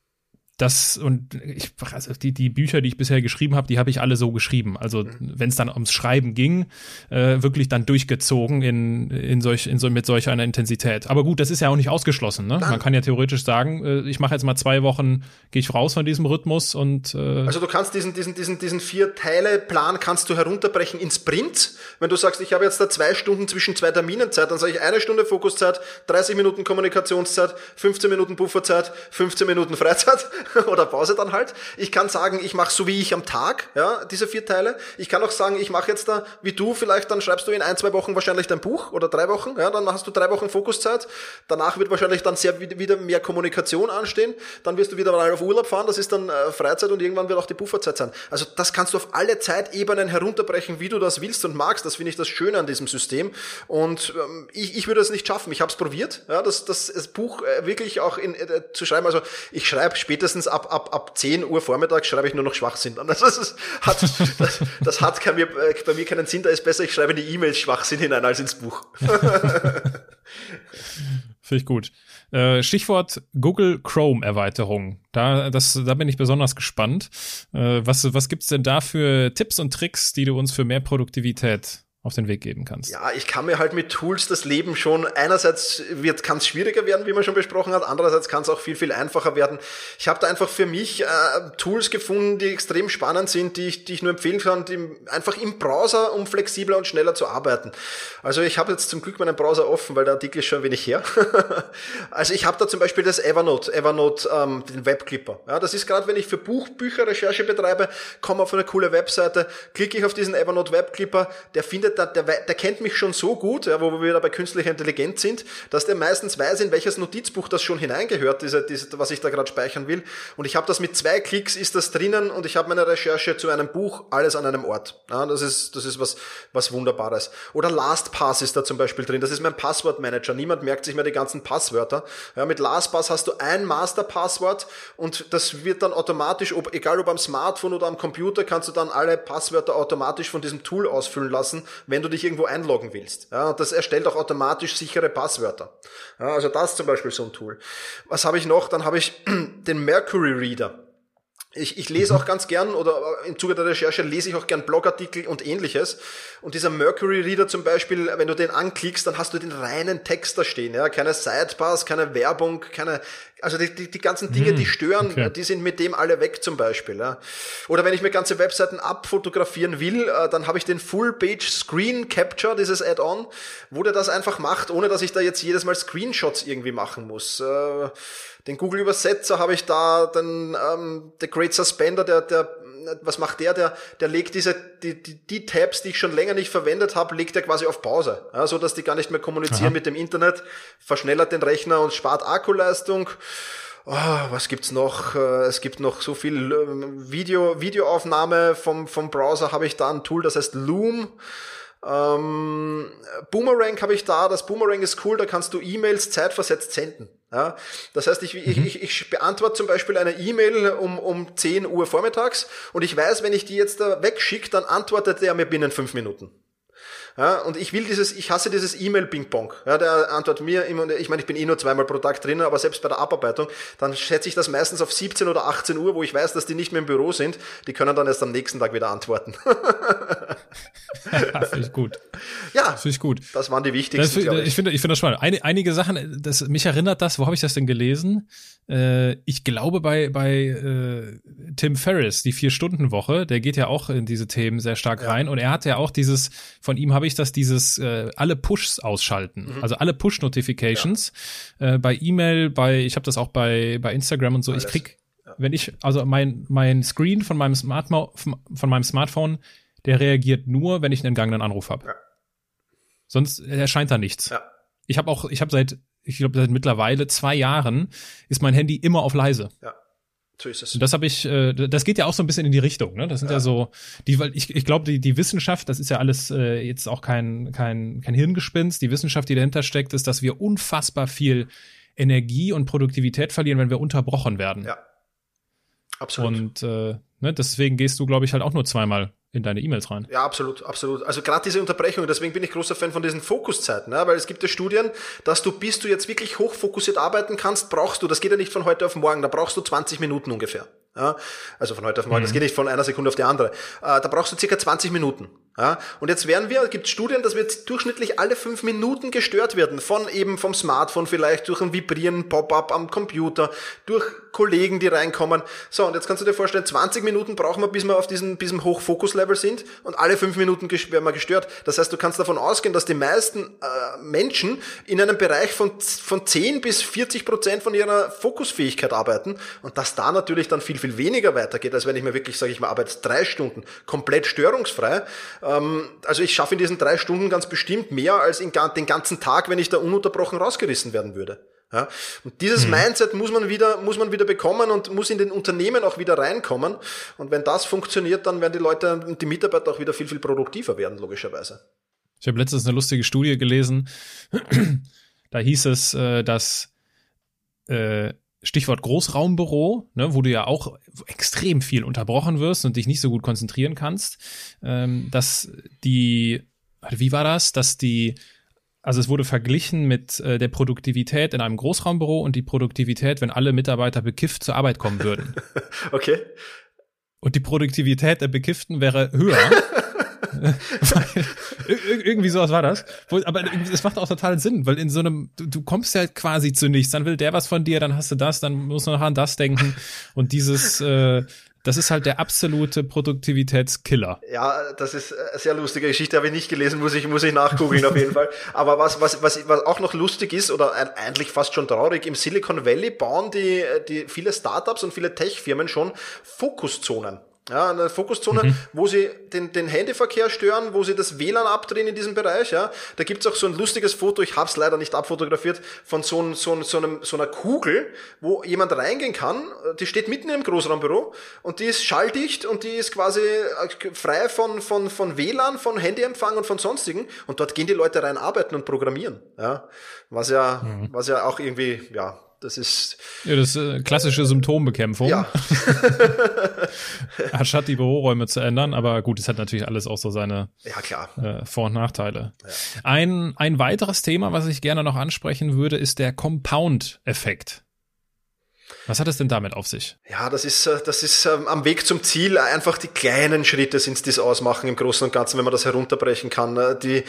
das und ich also die die Bücher, die ich bisher geschrieben habe, die habe ich alle so geschrieben. Also mhm. wenn es dann ums Schreiben ging, äh, wirklich dann durchgezogen in in solch in so mit solch einer Intensität. Aber gut, das ist ja auch nicht ausgeschlossen. Ne? Man kann ja theoretisch sagen, äh, ich mache jetzt mal zwei Wochen, gehe ich raus von diesem Rhythmus und äh also du kannst diesen diesen diesen diesen vier Teile Plan kannst du herunterbrechen in Sprints. Wenn du sagst, ich habe jetzt da zwei Stunden zwischen zwei Terminen Zeit, dann sage ich eine Stunde Fokuszeit, 30 Minuten Kommunikationszeit, 15 Minuten Pufferzeit, 15 Minuten Freizeit oder Pause dann halt. Ich kann sagen, ich mache so wie ich am Tag, ja, diese vier Teile. Ich kann auch sagen, ich mache jetzt da, wie du, vielleicht dann schreibst du in ein, zwei Wochen wahrscheinlich dein Buch oder drei Wochen, ja, dann hast du drei Wochen Fokuszeit. Danach wird wahrscheinlich dann sehr wieder mehr Kommunikation anstehen. Dann wirst du wieder mal auf Urlaub fahren, das ist dann äh, Freizeit und irgendwann wird auch die Pufferzeit sein. Also das kannst du auf alle Zeitebenen herunterbrechen, wie du das willst und magst. Das finde ich das Schöne an diesem System. Und ähm, ich, ich würde es nicht schaffen. Ich habe es probiert, ja, das, das, das Buch äh, wirklich auch in, äh, zu schreiben. Also ich schreibe spätestens ab, ab, ab 10 Uhr vormittags schreibe ich nur noch Schwachsinn an. Also das, hat, das, das hat kein, äh, bei mir keinen Sinn, da ist besser, ich schreibe in die E-Mails Schwachsinn hinein als ins Buch. Finde ich gut. Äh, Stichwort Google Chrome Erweiterung. Da, das, da bin ich besonders gespannt. Äh, was, was gibt's denn da für Tipps und Tricks, die du uns für mehr Produktivität auf den Weg geben kannst. Ja, ich kann mir halt mit Tools das Leben schon, einerseits wird kann es schwieriger werden, wie man schon besprochen hat, andererseits kann es auch viel, viel einfacher werden. Ich habe da einfach für mich äh, Tools gefunden, die extrem spannend sind, die ich, die ich nur empfehlen kann, die einfach im Browser, um flexibler und schneller zu arbeiten. Also ich habe jetzt zum Glück meinen Browser offen, weil der Artikel ist schon ein wenig her. also ich habe da zum Beispiel das Evernote, Evernote, ähm, den Webclipper. Ja, das ist gerade, wenn ich für Buchbücher Recherche betreibe, komme auf eine coole Webseite, klicke ich auf diesen Evernote Webclipper, der findet der, der, der kennt mich schon so gut, ja, wo wir wieder bei künstlicher Intelligenz sind, dass der meistens weiß, in welches Notizbuch das schon hineingehört, diese, diese, was ich da gerade speichern will. Und ich habe das mit zwei Klicks ist das drinnen und ich habe meine Recherche zu einem Buch alles an einem Ort. Ja, das ist, das ist was, was Wunderbares. Oder LastPass ist da zum Beispiel drin. Das ist mein Passwortmanager. Niemand merkt sich mehr die ganzen Passwörter. Ja, mit LastPass hast du ein Masterpasswort und das wird dann automatisch, ob, egal ob am Smartphone oder am Computer, kannst du dann alle Passwörter automatisch von diesem Tool ausfüllen lassen, wenn du dich irgendwo einloggen willst. Ja, und das erstellt auch automatisch sichere Passwörter. Ja, also das zum Beispiel so ein Tool. Was habe ich noch? Dann habe ich den Mercury Reader. Ich, ich lese auch ganz gern oder im Zuge der Recherche lese ich auch gern Blogartikel und ähnliches. Und dieser Mercury Reader zum Beispiel, wenn du den anklickst, dann hast du den reinen Text da stehen. Ja? Keine Sidebars, keine Werbung, keine, also die, die, die ganzen Dinge, hm, die stören, okay. die sind mit dem alle weg zum Beispiel. Ja? Oder wenn ich mir ganze Webseiten abfotografieren will, äh, dann habe ich den Full Page Screen Capture, dieses Add-on, wo der das einfach macht, ohne dass ich da jetzt jedes Mal Screenshots irgendwie machen muss. Den Google Übersetzer habe ich da, dann ähm, der Great Suspender, der, der, was macht der? Der, der legt diese, die, die, die Tabs, die ich schon länger nicht verwendet habe, legt er quasi auf Pause, ja, so dass die gar nicht mehr kommunizieren Aha. mit dem Internet, verschnellert den Rechner und spart Akkuleistung. Oh, was gibt's noch? Äh, es gibt noch so viel ähm, Video, Videoaufnahme vom, vom Browser habe ich da ein Tool, das heißt Loom. Ähm, Boomerang habe ich da. Das Boomerang ist cool, da kannst du E-Mails zeitversetzt senden. Ja, das heißt, ich, mhm. ich, ich beantworte zum Beispiel eine E-Mail um, um 10 Uhr vormittags und ich weiß, wenn ich die jetzt da wegschicke, dann antwortet er mir binnen fünf Minuten. Ja, und ich will dieses, ich hasse dieses E-Mail-Ping-Pong. Ja, der antwortet mir immer, ich meine, ich bin eh nur zweimal pro Tag drin, aber selbst bei der Abarbeitung, dann schätze ich das meistens auf 17 oder 18 Uhr, wo ich weiß, dass die nicht mehr im Büro sind. Die können dann erst am nächsten Tag wieder antworten. Finde ich gut. Ja, finde ich gut. Das waren die wichtigsten. Das, ich. ich finde, ich finde das spannend. Eine, einige Sachen, das, mich erinnert das, wo habe ich das denn gelesen? Äh, ich glaube bei, bei äh, Tim Ferriss, die Vier-Stunden-Woche, der geht ja auch in diese Themen sehr stark ja. rein und er hat ja auch dieses, von ihm habe ich das, dieses äh, alle Pushs ausschalten, mhm. also alle Push-Notifications ja. äh, bei E-Mail, bei, ich habe das auch bei, bei Instagram und so, Alles. ich krieg, wenn ich, also mein, mein Screen von meinem, Smart von meinem Smartphone, der reagiert nur, wenn ich einen entgangenen Anruf habe. Ja. Sonst erscheint da nichts. Ja. Ich habe auch, ich habe seit ich glaube, seit mittlerweile zwei Jahren ist mein Handy immer auf leise. Ja. So ist es. Und das habe ich, äh, das geht ja auch so ein bisschen in die Richtung, ne? Das sind ja, ja so, die, weil ich, ich glaube, die, die Wissenschaft, das ist ja alles äh, jetzt auch kein, kein, kein Hirngespinst. Die Wissenschaft, die dahinter steckt, ist, dass wir unfassbar viel Energie und Produktivität verlieren, wenn wir unterbrochen werden. Ja. Absolut. Und äh, ne, deswegen gehst du, glaube ich, halt auch nur zweimal in deine E-Mails rein. Ja, absolut, absolut. Also gerade diese Unterbrechung, deswegen bin ich großer Fan von diesen Fokuszeiten, ne? weil es gibt ja Studien, dass du, bis du jetzt wirklich hochfokussiert arbeiten kannst, brauchst du, das geht ja nicht von heute auf morgen, da brauchst du 20 Minuten ungefähr. Ja? Also von heute auf morgen, mhm. das geht nicht von einer Sekunde auf die andere. Äh, da brauchst du circa 20 Minuten. Ja, und jetzt werden wir, gibt Studien, dass wir durchschnittlich alle fünf Minuten gestört werden, von eben vom Smartphone vielleicht, durch ein Vibrieren, Pop-up am Computer, durch Kollegen, die reinkommen. So, und jetzt kannst du dir vorstellen, 20 Minuten brauchen wir, bis wir auf diesem, diesem Hochfokus-Level sind und alle fünf Minuten werden wir gestört. Das heißt, du kannst davon ausgehen, dass die meisten äh, Menschen in einem Bereich von, von 10 bis 40 Prozent von ihrer Fokusfähigkeit arbeiten und dass da natürlich dann viel, viel weniger weitergeht, als wenn ich mir wirklich sage, ich mal arbeite drei Stunden komplett störungsfrei ähm, also ich schaffe in diesen drei Stunden ganz bestimmt mehr als in den ganzen Tag, wenn ich da ununterbrochen rausgerissen werden würde. Ja, und dieses mhm. Mindset muss man wieder, muss man wieder bekommen und muss in den Unternehmen auch wieder reinkommen. Und wenn das funktioniert, dann werden die Leute und die Mitarbeiter auch wieder viel, viel produktiver werden, logischerweise. Ich habe letztens eine lustige Studie gelesen. da hieß es, äh, dass äh, Stichwort Großraumbüro, ne, wo du ja auch extrem viel unterbrochen wirst und dich nicht so gut konzentrieren kannst, ähm, dass die, wie war das, dass die, also es wurde verglichen mit äh, der Produktivität in einem Großraumbüro und die Produktivität, wenn alle Mitarbeiter bekifft zur Arbeit kommen würden. okay. Und die Produktivität der Bekifften wäre höher. irgendwie sowas war das. Aber es macht auch total Sinn, weil in so einem, du, du, kommst ja quasi zu nichts, dann will der was von dir, dann hast du das, dann musst du noch an das denken. Und dieses, äh, das ist halt der absolute Produktivitätskiller. Ja, das ist eine sehr lustige Geschichte, habe ich nicht gelesen, muss ich, muss ich nachgoogeln auf jeden Fall. Aber was, was, was, was auch noch lustig ist, oder eigentlich fast schon traurig, im Silicon Valley bauen die, die viele Startups und viele Tech-Firmen schon Fokuszonen. Ja, eine Fokuszone, mhm. wo sie den, den Handyverkehr stören, wo sie das WLAN abdrehen in diesem Bereich. Ja. Da gibt's auch so ein lustiges Foto, ich habe es leider nicht abfotografiert, von so, ein, so, so, einem, so einer Kugel, wo jemand reingehen kann. Die steht mitten im Großraumbüro und die ist schalldicht und die ist quasi äh, frei von, von, von WLAN, von Handyempfang und von sonstigen. Und dort gehen die Leute rein arbeiten und programmieren. Ja. Was ja, mhm. was ja auch irgendwie, ja, das ist. Ja, das ist äh, klassische Symptombekämpfung. Ja. Anstatt die Büroräume zu ändern, aber gut, es hat natürlich alles auch so seine ja, klar. Äh, Vor- und Nachteile. Ja. Ein, ein weiteres Thema, was ich gerne noch ansprechen würde, ist der Compound-Effekt. Was hat es denn damit auf sich? Ja, das ist, äh, das ist ähm, am Weg zum Ziel einfach die kleinen Schritte sind es, ausmachen im Großen und Ganzen, wenn man das herunterbrechen kann. Äh, die,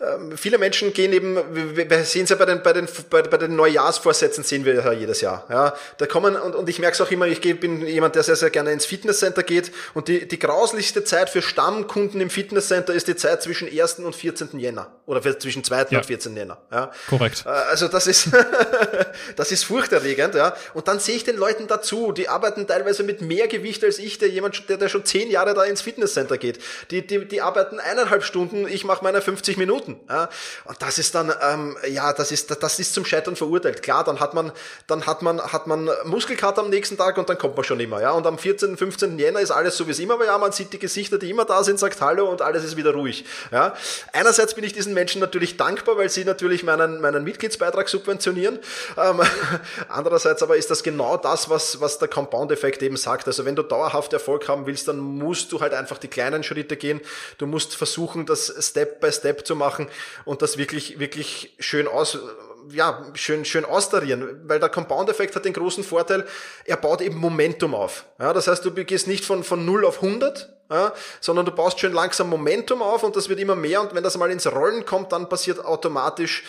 ähm, viele Menschen gehen eben, wir sehen es ja bei den, bei den, bei, bei den Neujahrsvorsätzen sehen wir ja jedes Jahr. Ja, da kommen, und, und ich merke es auch immer, ich bin jemand, der sehr, sehr gerne ins Fitnesscenter geht und die, die grauslichste Zeit für Stammkunden im Fitnesscenter ist die Zeit zwischen 1. und 14. Jänner. Oder zwischen 2. ja. und 14. Jänner. Ja. Korrekt. Äh, also das ist, das ist furchterregend, ja. Und dann sehe ich den Leuten dazu, die arbeiten teilweise mit mehr Gewicht als ich, der jemand, der, der schon zehn Jahre da ins Fitnesscenter geht. Die, die, die arbeiten eineinhalb Stunden, ich mache meine 50 Minuten. Ja. Und das ist dann, ähm, ja, das ist, das ist zum Scheitern verurteilt. Klar, dann hat man, dann hat man, hat man Muskelkater am nächsten Tag und dann kommt man schon immer. Ja. Und am 14., 15. Jänner ist alles so wie es immer war. Ja, man sieht die Gesichter, die immer da sind, sagt Hallo und alles ist wieder ruhig. Ja. Einerseits bin ich diesen Menschen natürlich dankbar, weil sie natürlich meinen, meinen Mitgliedsbeitrag subventionieren. Ähm, andererseits aber ist das genau genau das, was, was der Compound-Effekt eben sagt. Also wenn du dauerhaft Erfolg haben willst, dann musst du halt einfach die kleinen Schritte gehen. Du musst versuchen, das Step by Step zu machen und das wirklich, wirklich schön aus, ja, schön, schön austarieren, weil der Compound-Effekt hat den großen Vorteil, er baut eben Momentum auf. Ja, das heißt, du gehst nicht von, von 0 auf 100, ja, sondern du baust schön langsam Momentum auf und das wird immer mehr und wenn das mal ins Rollen kommt, dann passiert automatisch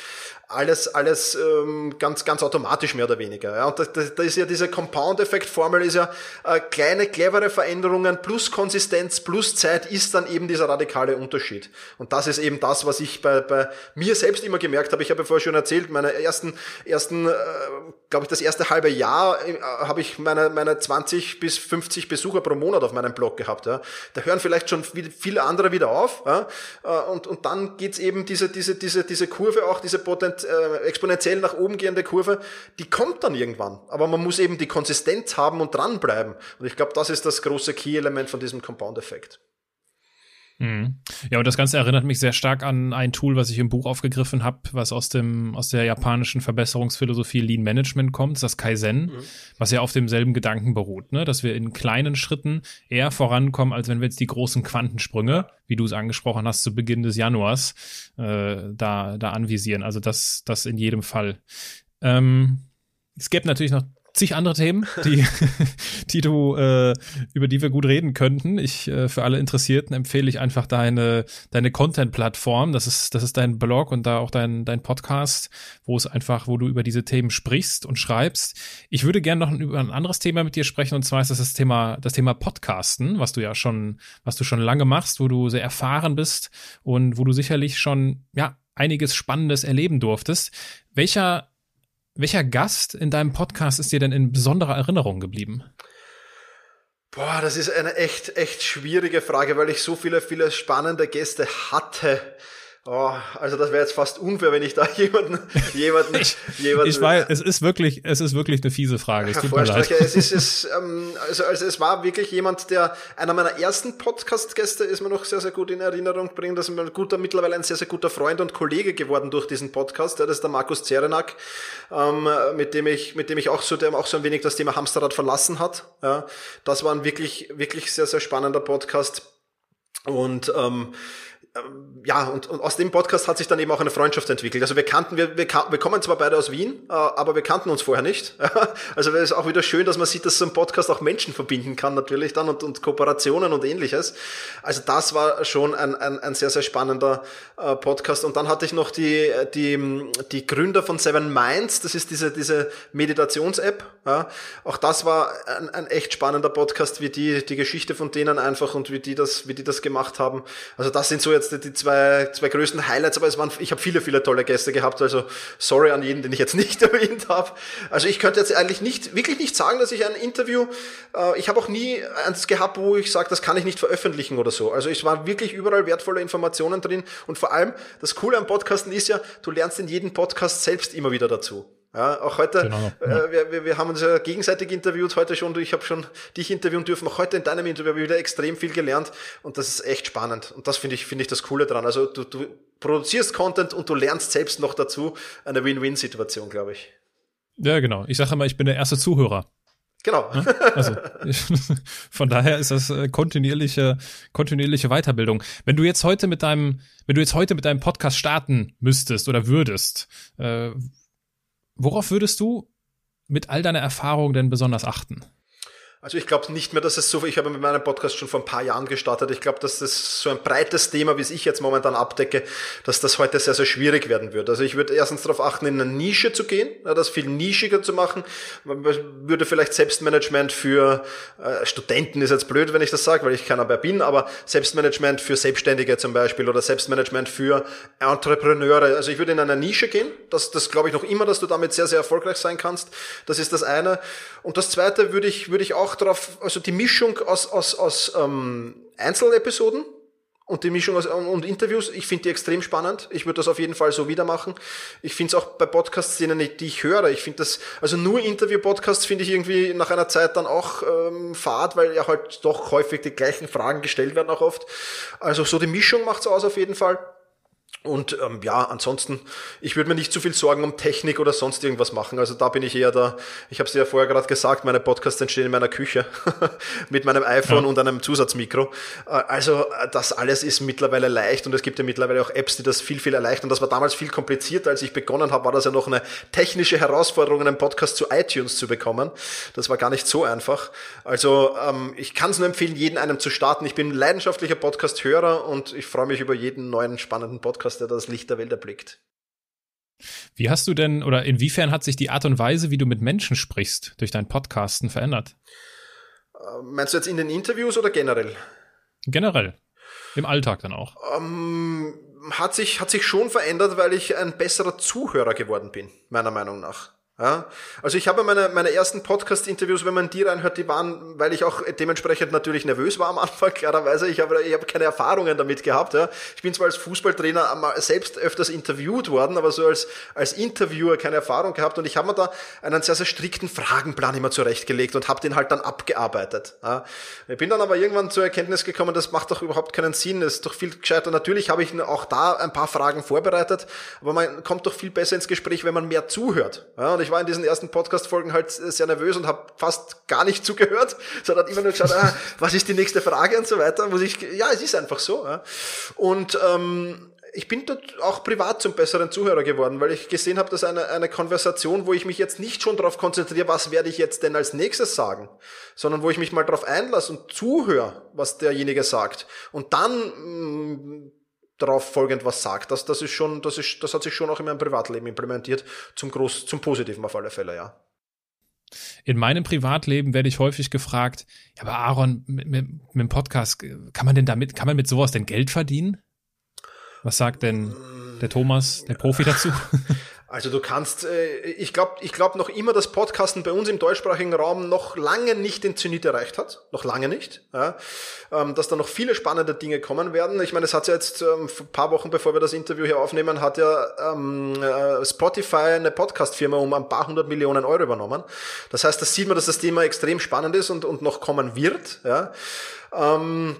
alles, alles ähm, ganz, ganz automatisch mehr oder weniger. Ja. Und da, da, da ist ja diese Compound-Effekt-Formel ist ja äh, kleine, clevere Veränderungen plus Konsistenz plus Zeit ist dann eben dieser radikale Unterschied. Und das ist eben das, was ich bei, bei mir selbst immer gemerkt habe. Ich habe ja vorher schon erzählt, meine ersten, ersten äh, glaube ich, das erste halbe Jahr äh, habe ich meine, meine 20 bis 50 Besucher pro Monat auf meinem Blog gehabt. Ja. Da hören vielleicht schon viele andere wieder auf. Ja. Äh, und, und dann geht's eben diese, diese, diese, diese Kurve auch, diese Potent äh, exponentiell nach oben gehende Kurve, die kommt dann irgendwann. Aber man muss eben die Konsistenz haben und dranbleiben. Und ich glaube, das ist das große Key-Element von diesem Compound-Effekt. Mhm. Ja, und das Ganze erinnert mich sehr stark an ein Tool, was ich im Buch aufgegriffen habe, was aus dem aus der japanischen Verbesserungsphilosophie Lean Management kommt, das Kaizen, mhm. was ja auf demselben Gedanken beruht, ne? dass wir in kleinen Schritten eher vorankommen, als wenn wir jetzt die großen Quantensprünge, wie du es angesprochen hast, zu Beginn des Januars äh, da da anvisieren. Also das das in jedem Fall. Ähm, es gäbe natürlich noch zig andere Themen, die, die du, äh, über die wir gut reden könnten. Ich, äh, für alle Interessierten empfehle ich einfach deine, deine Content-Plattform. Das ist, das ist dein Blog und da auch dein, dein Podcast, wo es einfach, wo du über diese Themen sprichst und schreibst. Ich würde gerne noch über ein anderes Thema mit dir sprechen und zwar ist das das Thema, das Thema Podcasten, was du ja schon, was du schon lange machst, wo du sehr erfahren bist und wo du sicherlich schon, ja, einiges Spannendes erleben durftest. Welcher welcher Gast in deinem Podcast ist dir denn in besonderer Erinnerung geblieben? Boah, das ist eine echt, echt schwierige Frage, weil ich so viele, viele spannende Gäste hatte. Oh, also das wäre jetzt fast unfair, wenn ich da jemanden, jemanden, ich, jemanden. Ich weiß, es ist wirklich, es ist wirklich eine fiese Frage. Es tut mir leid. Es ist, es, ähm, also, also es war wirklich jemand, der einer meiner ersten Podcast-Gäste ist mir noch sehr, sehr gut in Erinnerung bringt. Das ist ein guter, mittlerweile ein sehr, sehr guter Freund und Kollege geworden durch diesen Podcast. Das ist der Markus Zerenak, ähm, mit dem ich, mit dem ich auch so, der auch so ein wenig das Thema Hamsterrad verlassen hat. Ja, das war ein wirklich, wirklich sehr, sehr spannender Podcast. Und ähm, ja, und, und, aus dem Podcast hat sich dann eben auch eine Freundschaft entwickelt. Also wir kannten, wir, wir, wir kommen zwar beide aus Wien, äh, aber wir kannten uns vorher nicht. also es ist auch wieder schön, dass man sieht, dass so ein Podcast auch Menschen verbinden kann natürlich dann und, und Kooperationen und ähnliches. Also das war schon ein, ein, ein sehr, sehr spannender äh, Podcast. Und dann hatte ich noch die, die, die Gründer von Seven Minds, das ist diese, diese Meditations-App. Ja. Auch das war ein, ein echt spannender Podcast, wie die, die Geschichte von denen einfach und wie die das, wie die das gemacht haben. Also das sind so jetzt jetzt die zwei, zwei größten Highlights, aber es waren, ich habe viele, viele tolle Gäste gehabt, also sorry an jeden, den ich jetzt nicht erwähnt habe. Also ich könnte jetzt eigentlich nicht, wirklich nicht sagen, dass ich ein Interview, äh, ich habe auch nie eins gehabt, wo ich sage, das kann ich nicht veröffentlichen oder so. Also es waren wirklich überall wertvolle Informationen drin und vor allem, das Coole am Podcasten ist ja, du lernst in jedem Podcast selbst immer wieder dazu. Ja, auch heute, genau, äh, wir, wir haben uns ja gegenseitig interviewt heute schon, ich habe schon dich interviewen dürfen, auch heute in deinem Interview habe ich wieder extrem viel gelernt und das ist echt spannend und das finde ich, finde ich das Coole dran. Also du, du produzierst Content und du lernst selbst noch dazu, eine Win-Win-Situation, glaube ich. Ja, genau. Ich sage immer, ich bin der erste Zuhörer. Genau. Also von daher ist das äh, kontinuierliche, kontinuierliche Weiterbildung. Wenn du jetzt heute mit deinem, wenn du jetzt heute mit deinem Podcast starten müsstest oder würdest, äh, Worauf würdest du mit all deiner Erfahrung denn besonders achten? Also ich glaube nicht mehr, dass es so, ich habe mit meinem Podcast schon vor ein paar Jahren gestartet. Ich glaube, dass das so ein breites Thema, wie es ich jetzt momentan abdecke, dass das heute sehr, sehr schwierig werden wird. Also ich würde erstens darauf achten, in eine Nische zu gehen, das viel nischiger zu machen. Man würde vielleicht Selbstmanagement für äh, Studenten ist jetzt blöd, wenn ich das sage, weil ich keiner mehr bin, aber Selbstmanagement für Selbstständige zum Beispiel oder Selbstmanagement für Entrepreneure. Also ich würde in eine Nische gehen. Das, das glaube ich noch immer, dass du damit sehr, sehr erfolgreich sein kannst. Das ist das eine. Und das zweite würde ich, würde ich auch darauf, also die Mischung aus, aus, aus ähm, Einzelepisoden und die Mischung aus und Interviews, ich finde die extrem spannend. Ich würde das auf jeden Fall so wieder machen. Ich finde es auch bei Podcasts, die ich höre, ich finde das, also nur Interview-Podcasts finde ich irgendwie nach einer Zeit dann auch ähm, fad, weil ja halt doch häufig die gleichen Fragen gestellt werden auch oft. Also so die Mischung macht's aus auf jeden Fall. Und ähm, ja, ansonsten, ich würde mir nicht zu viel Sorgen um Technik oder sonst irgendwas machen. Also da bin ich eher da, ich habe es ja vorher gerade gesagt, meine Podcasts entstehen in meiner Küche mit meinem iPhone ja. und einem Zusatzmikro. Äh, also äh, das alles ist mittlerweile leicht und es gibt ja mittlerweile auch Apps, die das viel, viel erleichtern. Das war damals viel komplizierter, als ich begonnen habe, war das ja noch eine technische Herausforderung, einen Podcast zu iTunes zu bekommen. Das war gar nicht so einfach. Also ähm, ich kann es nur empfehlen, jeden einem zu starten. Ich bin leidenschaftlicher Podcast-Hörer und ich freue mich über jeden neuen spannenden Podcast dass der das Licht der Welt erblickt. Wie hast du denn oder inwiefern hat sich die Art und Weise, wie du mit Menschen sprichst, durch dein Podcasten verändert? Äh, meinst du jetzt in den Interviews oder generell? Generell. Im Alltag dann auch. Ähm, hat, sich, hat sich schon verändert, weil ich ein besserer Zuhörer geworden bin, meiner Meinung nach. Ja, also ich habe meine, meine ersten Podcast-Interviews, wenn man die reinhört, die waren, weil ich auch dementsprechend natürlich nervös war am Anfang, klarerweise. Ich habe, ich habe keine Erfahrungen damit gehabt. Ja. Ich bin zwar als Fußballtrainer selbst öfters interviewt worden, aber so als, als Interviewer keine Erfahrung gehabt. Und ich habe mir da einen sehr, sehr strikten Fragenplan immer zurechtgelegt und habe den halt dann abgearbeitet. Ja. Ich bin dann aber irgendwann zur Erkenntnis gekommen, das macht doch überhaupt keinen Sinn. Das ist doch viel gescheiter. Natürlich habe ich auch da ein paar Fragen vorbereitet, aber man kommt doch viel besser ins Gespräch, wenn man mehr zuhört. Ja, ich war in diesen ersten Podcast-Folgen halt sehr nervös und habe fast gar nicht zugehört, sondern immer nur geschaut, ah, was ist die nächste Frage und so weiter. Muss ich, ja, es ist einfach so. Ja. Und ähm, ich bin dort auch privat zum besseren Zuhörer geworden, weil ich gesehen habe, dass eine, eine Konversation, wo ich mich jetzt nicht schon darauf konzentriere, was werde ich jetzt denn als nächstes sagen, sondern wo ich mich mal darauf einlasse und zuhöre, was derjenige sagt. Und dann mh, mm, darauf folgend was sagt. Das, das ist schon, das ist, das hat sich schon auch in meinem Privatleben implementiert, zum Groß, zum Positiven auf alle Fälle, ja. In meinem Privatleben werde ich häufig gefragt, ja, aber Aaron, mit, mit, mit dem Podcast, kann man denn damit, kann man mit sowas denn Geld verdienen? Was sagt denn der Thomas, der Profi dazu? Also du kannst, äh, ich glaube ich glaub noch immer, dass Podcasten bei uns im deutschsprachigen Raum noch lange nicht den Zenit erreicht hat. Noch lange nicht. Ja. Ähm, dass da noch viele spannende Dinge kommen werden. Ich meine, es hat ja jetzt ähm, ein paar Wochen, bevor wir das Interview hier aufnehmen, hat ja ähm, äh, Spotify eine Podcast-Firma um ein paar hundert Millionen Euro übernommen. Das heißt, das sieht man, dass das Thema extrem spannend ist und, und noch kommen wird. Ja. Ähm,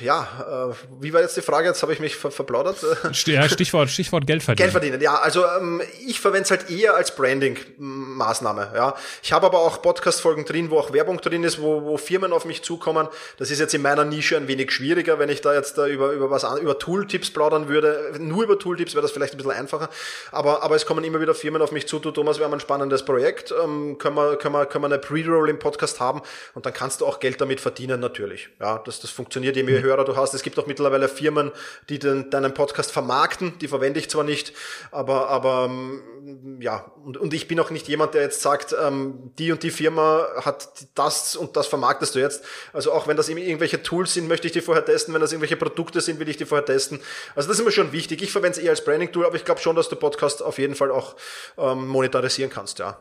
ja, äh, wie war jetzt die Frage? Jetzt habe ich mich ver verplaudert. Ja, Stichwort, Stichwort Geld verdienen. Geld verdienen, ja. Also ähm, ich verwende es halt eher als Branding-Maßnahme. Ja. Ich habe aber auch Podcast-Folgen drin, wo auch Werbung drin ist, wo, wo Firmen auf mich zukommen. Das ist jetzt in meiner Nische ein wenig schwieriger, wenn ich da jetzt da über, über was an, über Tooltips plaudern würde. Nur über Tooltips wäre das vielleicht ein bisschen einfacher. Aber, aber es kommen immer wieder Firmen auf mich zu, du Thomas, wir haben ein spannendes Projekt, ähm, können, wir, können, wir, können wir eine Pre-Roll im Podcast haben und dann kannst du auch Geld damit verdienen natürlich. Ja, das, das funktioniert je mehr mhm. Hörer du hast. Es gibt auch mittlerweile Firmen, die den, deinen Podcast vermarkten, die verwende ich zwar nicht, aber, aber ähm, ja, und, und ich bin auch nicht jemand, der jetzt sagt, ähm, die und die Firma hat das und das vermarktest du jetzt. Also auch wenn das irgendwelche Tools sind, möchte ich die vorher testen. Wenn das irgendwelche Produkte sind, will ich die vorher testen. Also das ist mir schon wichtig. Ich verwende es eher als Branding-Tool, aber ich glaube schon, dass du Podcast auf jeden Fall auch ähm, monetarisieren kannst, ja.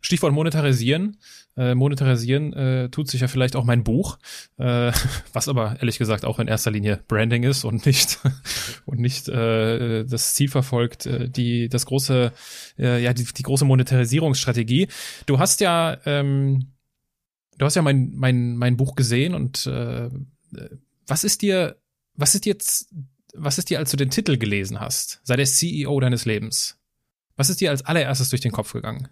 Stichwort monetarisieren. Äh, monetarisieren äh, tut sich ja vielleicht auch mein Buch, äh, was aber ehrlich gesagt auch in erster Linie Branding ist und nicht und nicht äh, das Ziel verfolgt, äh, die das große äh, ja die, die große Monetarisierungsstrategie. Du hast ja ähm, du hast ja mein mein mein Buch gesehen und äh, was ist dir was ist jetzt was ist dir, als du den Titel gelesen hast? Sei der CEO deines Lebens. Was ist dir als allererstes durch den Kopf gegangen?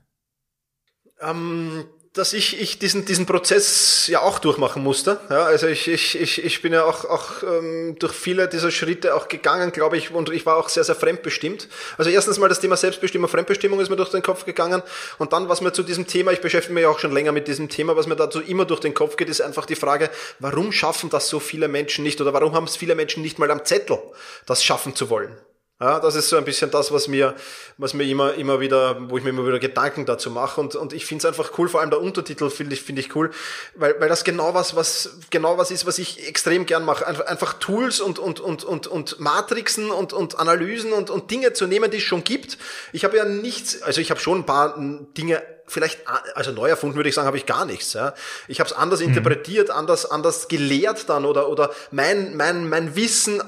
Ähm, dass ich, ich diesen, diesen Prozess ja auch durchmachen musste. Ja, also ich, ich, ich, ich bin ja auch, auch ähm, durch viele dieser Schritte auch gegangen, glaube ich, und ich war auch sehr, sehr fremdbestimmt. Also erstens mal das Thema Selbstbestimmung, Fremdbestimmung ist mir durch den Kopf gegangen und dann, was mir zu diesem Thema, ich beschäftige mich ja auch schon länger mit diesem Thema, was mir dazu immer durch den Kopf geht, ist einfach die Frage, warum schaffen das so viele Menschen nicht oder warum haben es viele Menschen nicht mal am Zettel, das schaffen zu wollen? Ja, das ist so ein bisschen das, was mir, was mir immer, immer wieder, wo ich mir immer wieder Gedanken dazu mache. Und, und ich finde es einfach cool, vor allem der Untertitel finde ich, finde ich cool, weil, weil das genau was, was, genau was ist, was ich extrem gern mache. Einfach, einfach Tools und, und, und, und, und Matrixen und, und Analysen und, und Dinge zu nehmen, die es schon gibt. Ich habe ja nichts, also ich habe schon ein paar Dinge vielleicht, also neu erfunden würde ich sagen, habe ich gar nichts. Ja. Ich habe es anders mhm. interpretiert, anders, anders gelehrt dann oder, oder mein, mein, mein Wissen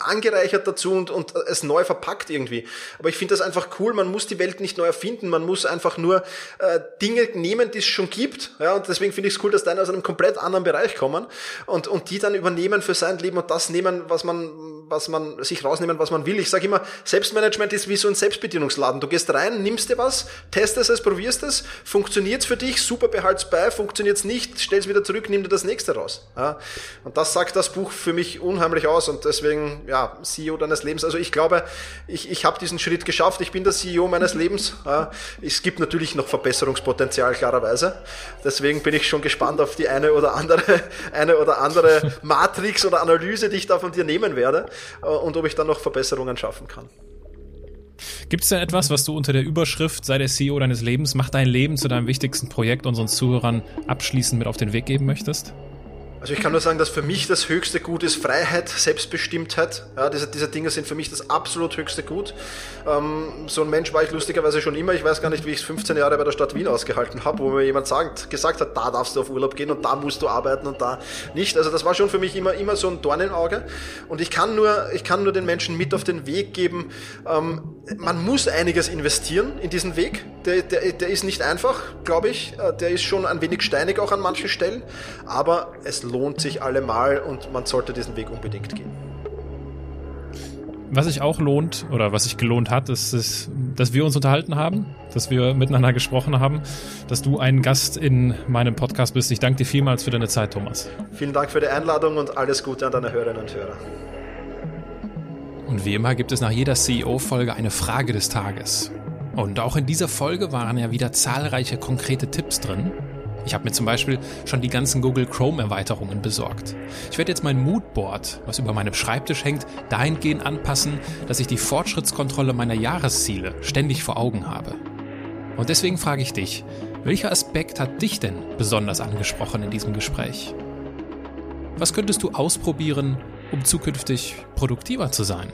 angereichert dazu und, und es neu verpackt irgendwie. Aber ich finde das einfach cool. Man muss die Welt nicht neu erfinden. Man muss einfach nur äh, Dinge nehmen, die es schon gibt. Ja, und deswegen finde ich es cool, dass deine aus einem komplett anderen Bereich kommen und, und die dann übernehmen für sein Leben und das nehmen, was man, was man sich rausnehmen, was man will. Ich sage immer, Selbstmanagement ist wie so ein Selbstbedienungsladen. Du gehst rein, nimmst dir was, testest es, probierst es, funktioniert es für dich, super, behalt's bei, funktioniert es nicht, stell's wieder zurück, nimm dir das nächste raus. Ja, und das sagt das Buch für mich unheimlich aus und deswegen ja, CEO deines Lebens. Also ich glaube, ich, ich habe diesen Schritt geschafft. Ich bin der CEO meines Lebens. es gibt natürlich noch Verbesserungspotenzial, klarerweise. Deswegen bin ich schon gespannt auf die eine oder andere, eine oder andere Matrix oder Analyse, die ich da von dir nehmen werde äh, und ob ich dann noch Verbesserungen schaffen kann. Gibt es denn etwas, was du unter der Überschrift sei der CEO deines Lebens, mach dein Leben zu deinem wichtigsten Projekt unseren Zuhörern abschließend mit auf den Weg geben möchtest? Also ich kann nur sagen, dass für mich das höchste Gut ist Freiheit, Selbstbestimmtheit. Ja, diese, diese Dinge sind für mich das absolut höchste Gut. Ähm, so ein Mensch war ich lustigerweise schon immer. Ich weiß gar nicht, wie ich es 15 Jahre bei der Stadt Wien ausgehalten habe, wo mir jemand sagt, gesagt hat, da darfst du auf Urlaub gehen und da musst du arbeiten und da nicht. Also das war schon für mich immer, immer so ein Dorn im Auge. Und ich kann nur, ich kann nur den Menschen mit auf den Weg geben, ähm, man muss einiges investieren in diesen Weg. Der, der, der ist nicht einfach, glaube ich. Äh, der ist schon ein wenig steinig auch an manchen Stellen. Aber es lohnt sich allemal und man sollte diesen Weg unbedingt gehen. Was sich auch lohnt oder was sich gelohnt hat, ist, ist, dass wir uns unterhalten haben, dass wir miteinander gesprochen haben, dass du ein Gast in meinem Podcast bist. Ich danke dir vielmals für deine Zeit, Thomas. Vielen Dank für die Einladung und alles Gute an deine Hörerinnen und Hörer. Und wie immer gibt es nach jeder CEO-Folge eine Frage des Tages. Und auch in dieser Folge waren ja wieder zahlreiche konkrete Tipps drin. Ich habe mir zum Beispiel schon die ganzen Google Chrome-Erweiterungen besorgt. Ich werde jetzt mein Moodboard, was über meinem Schreibtisch hängt, dahingehend anpassen, dass ich die Fortschrittskontrolle meiner Jahresziele ständig vor Augen habe. Und deswegen frage ich dich, welcher Aspekt hat dich denn besonders angesprochen in diesem Gespräch? Was könntest du ausprobieren, um zukünftig produktiver zu sein?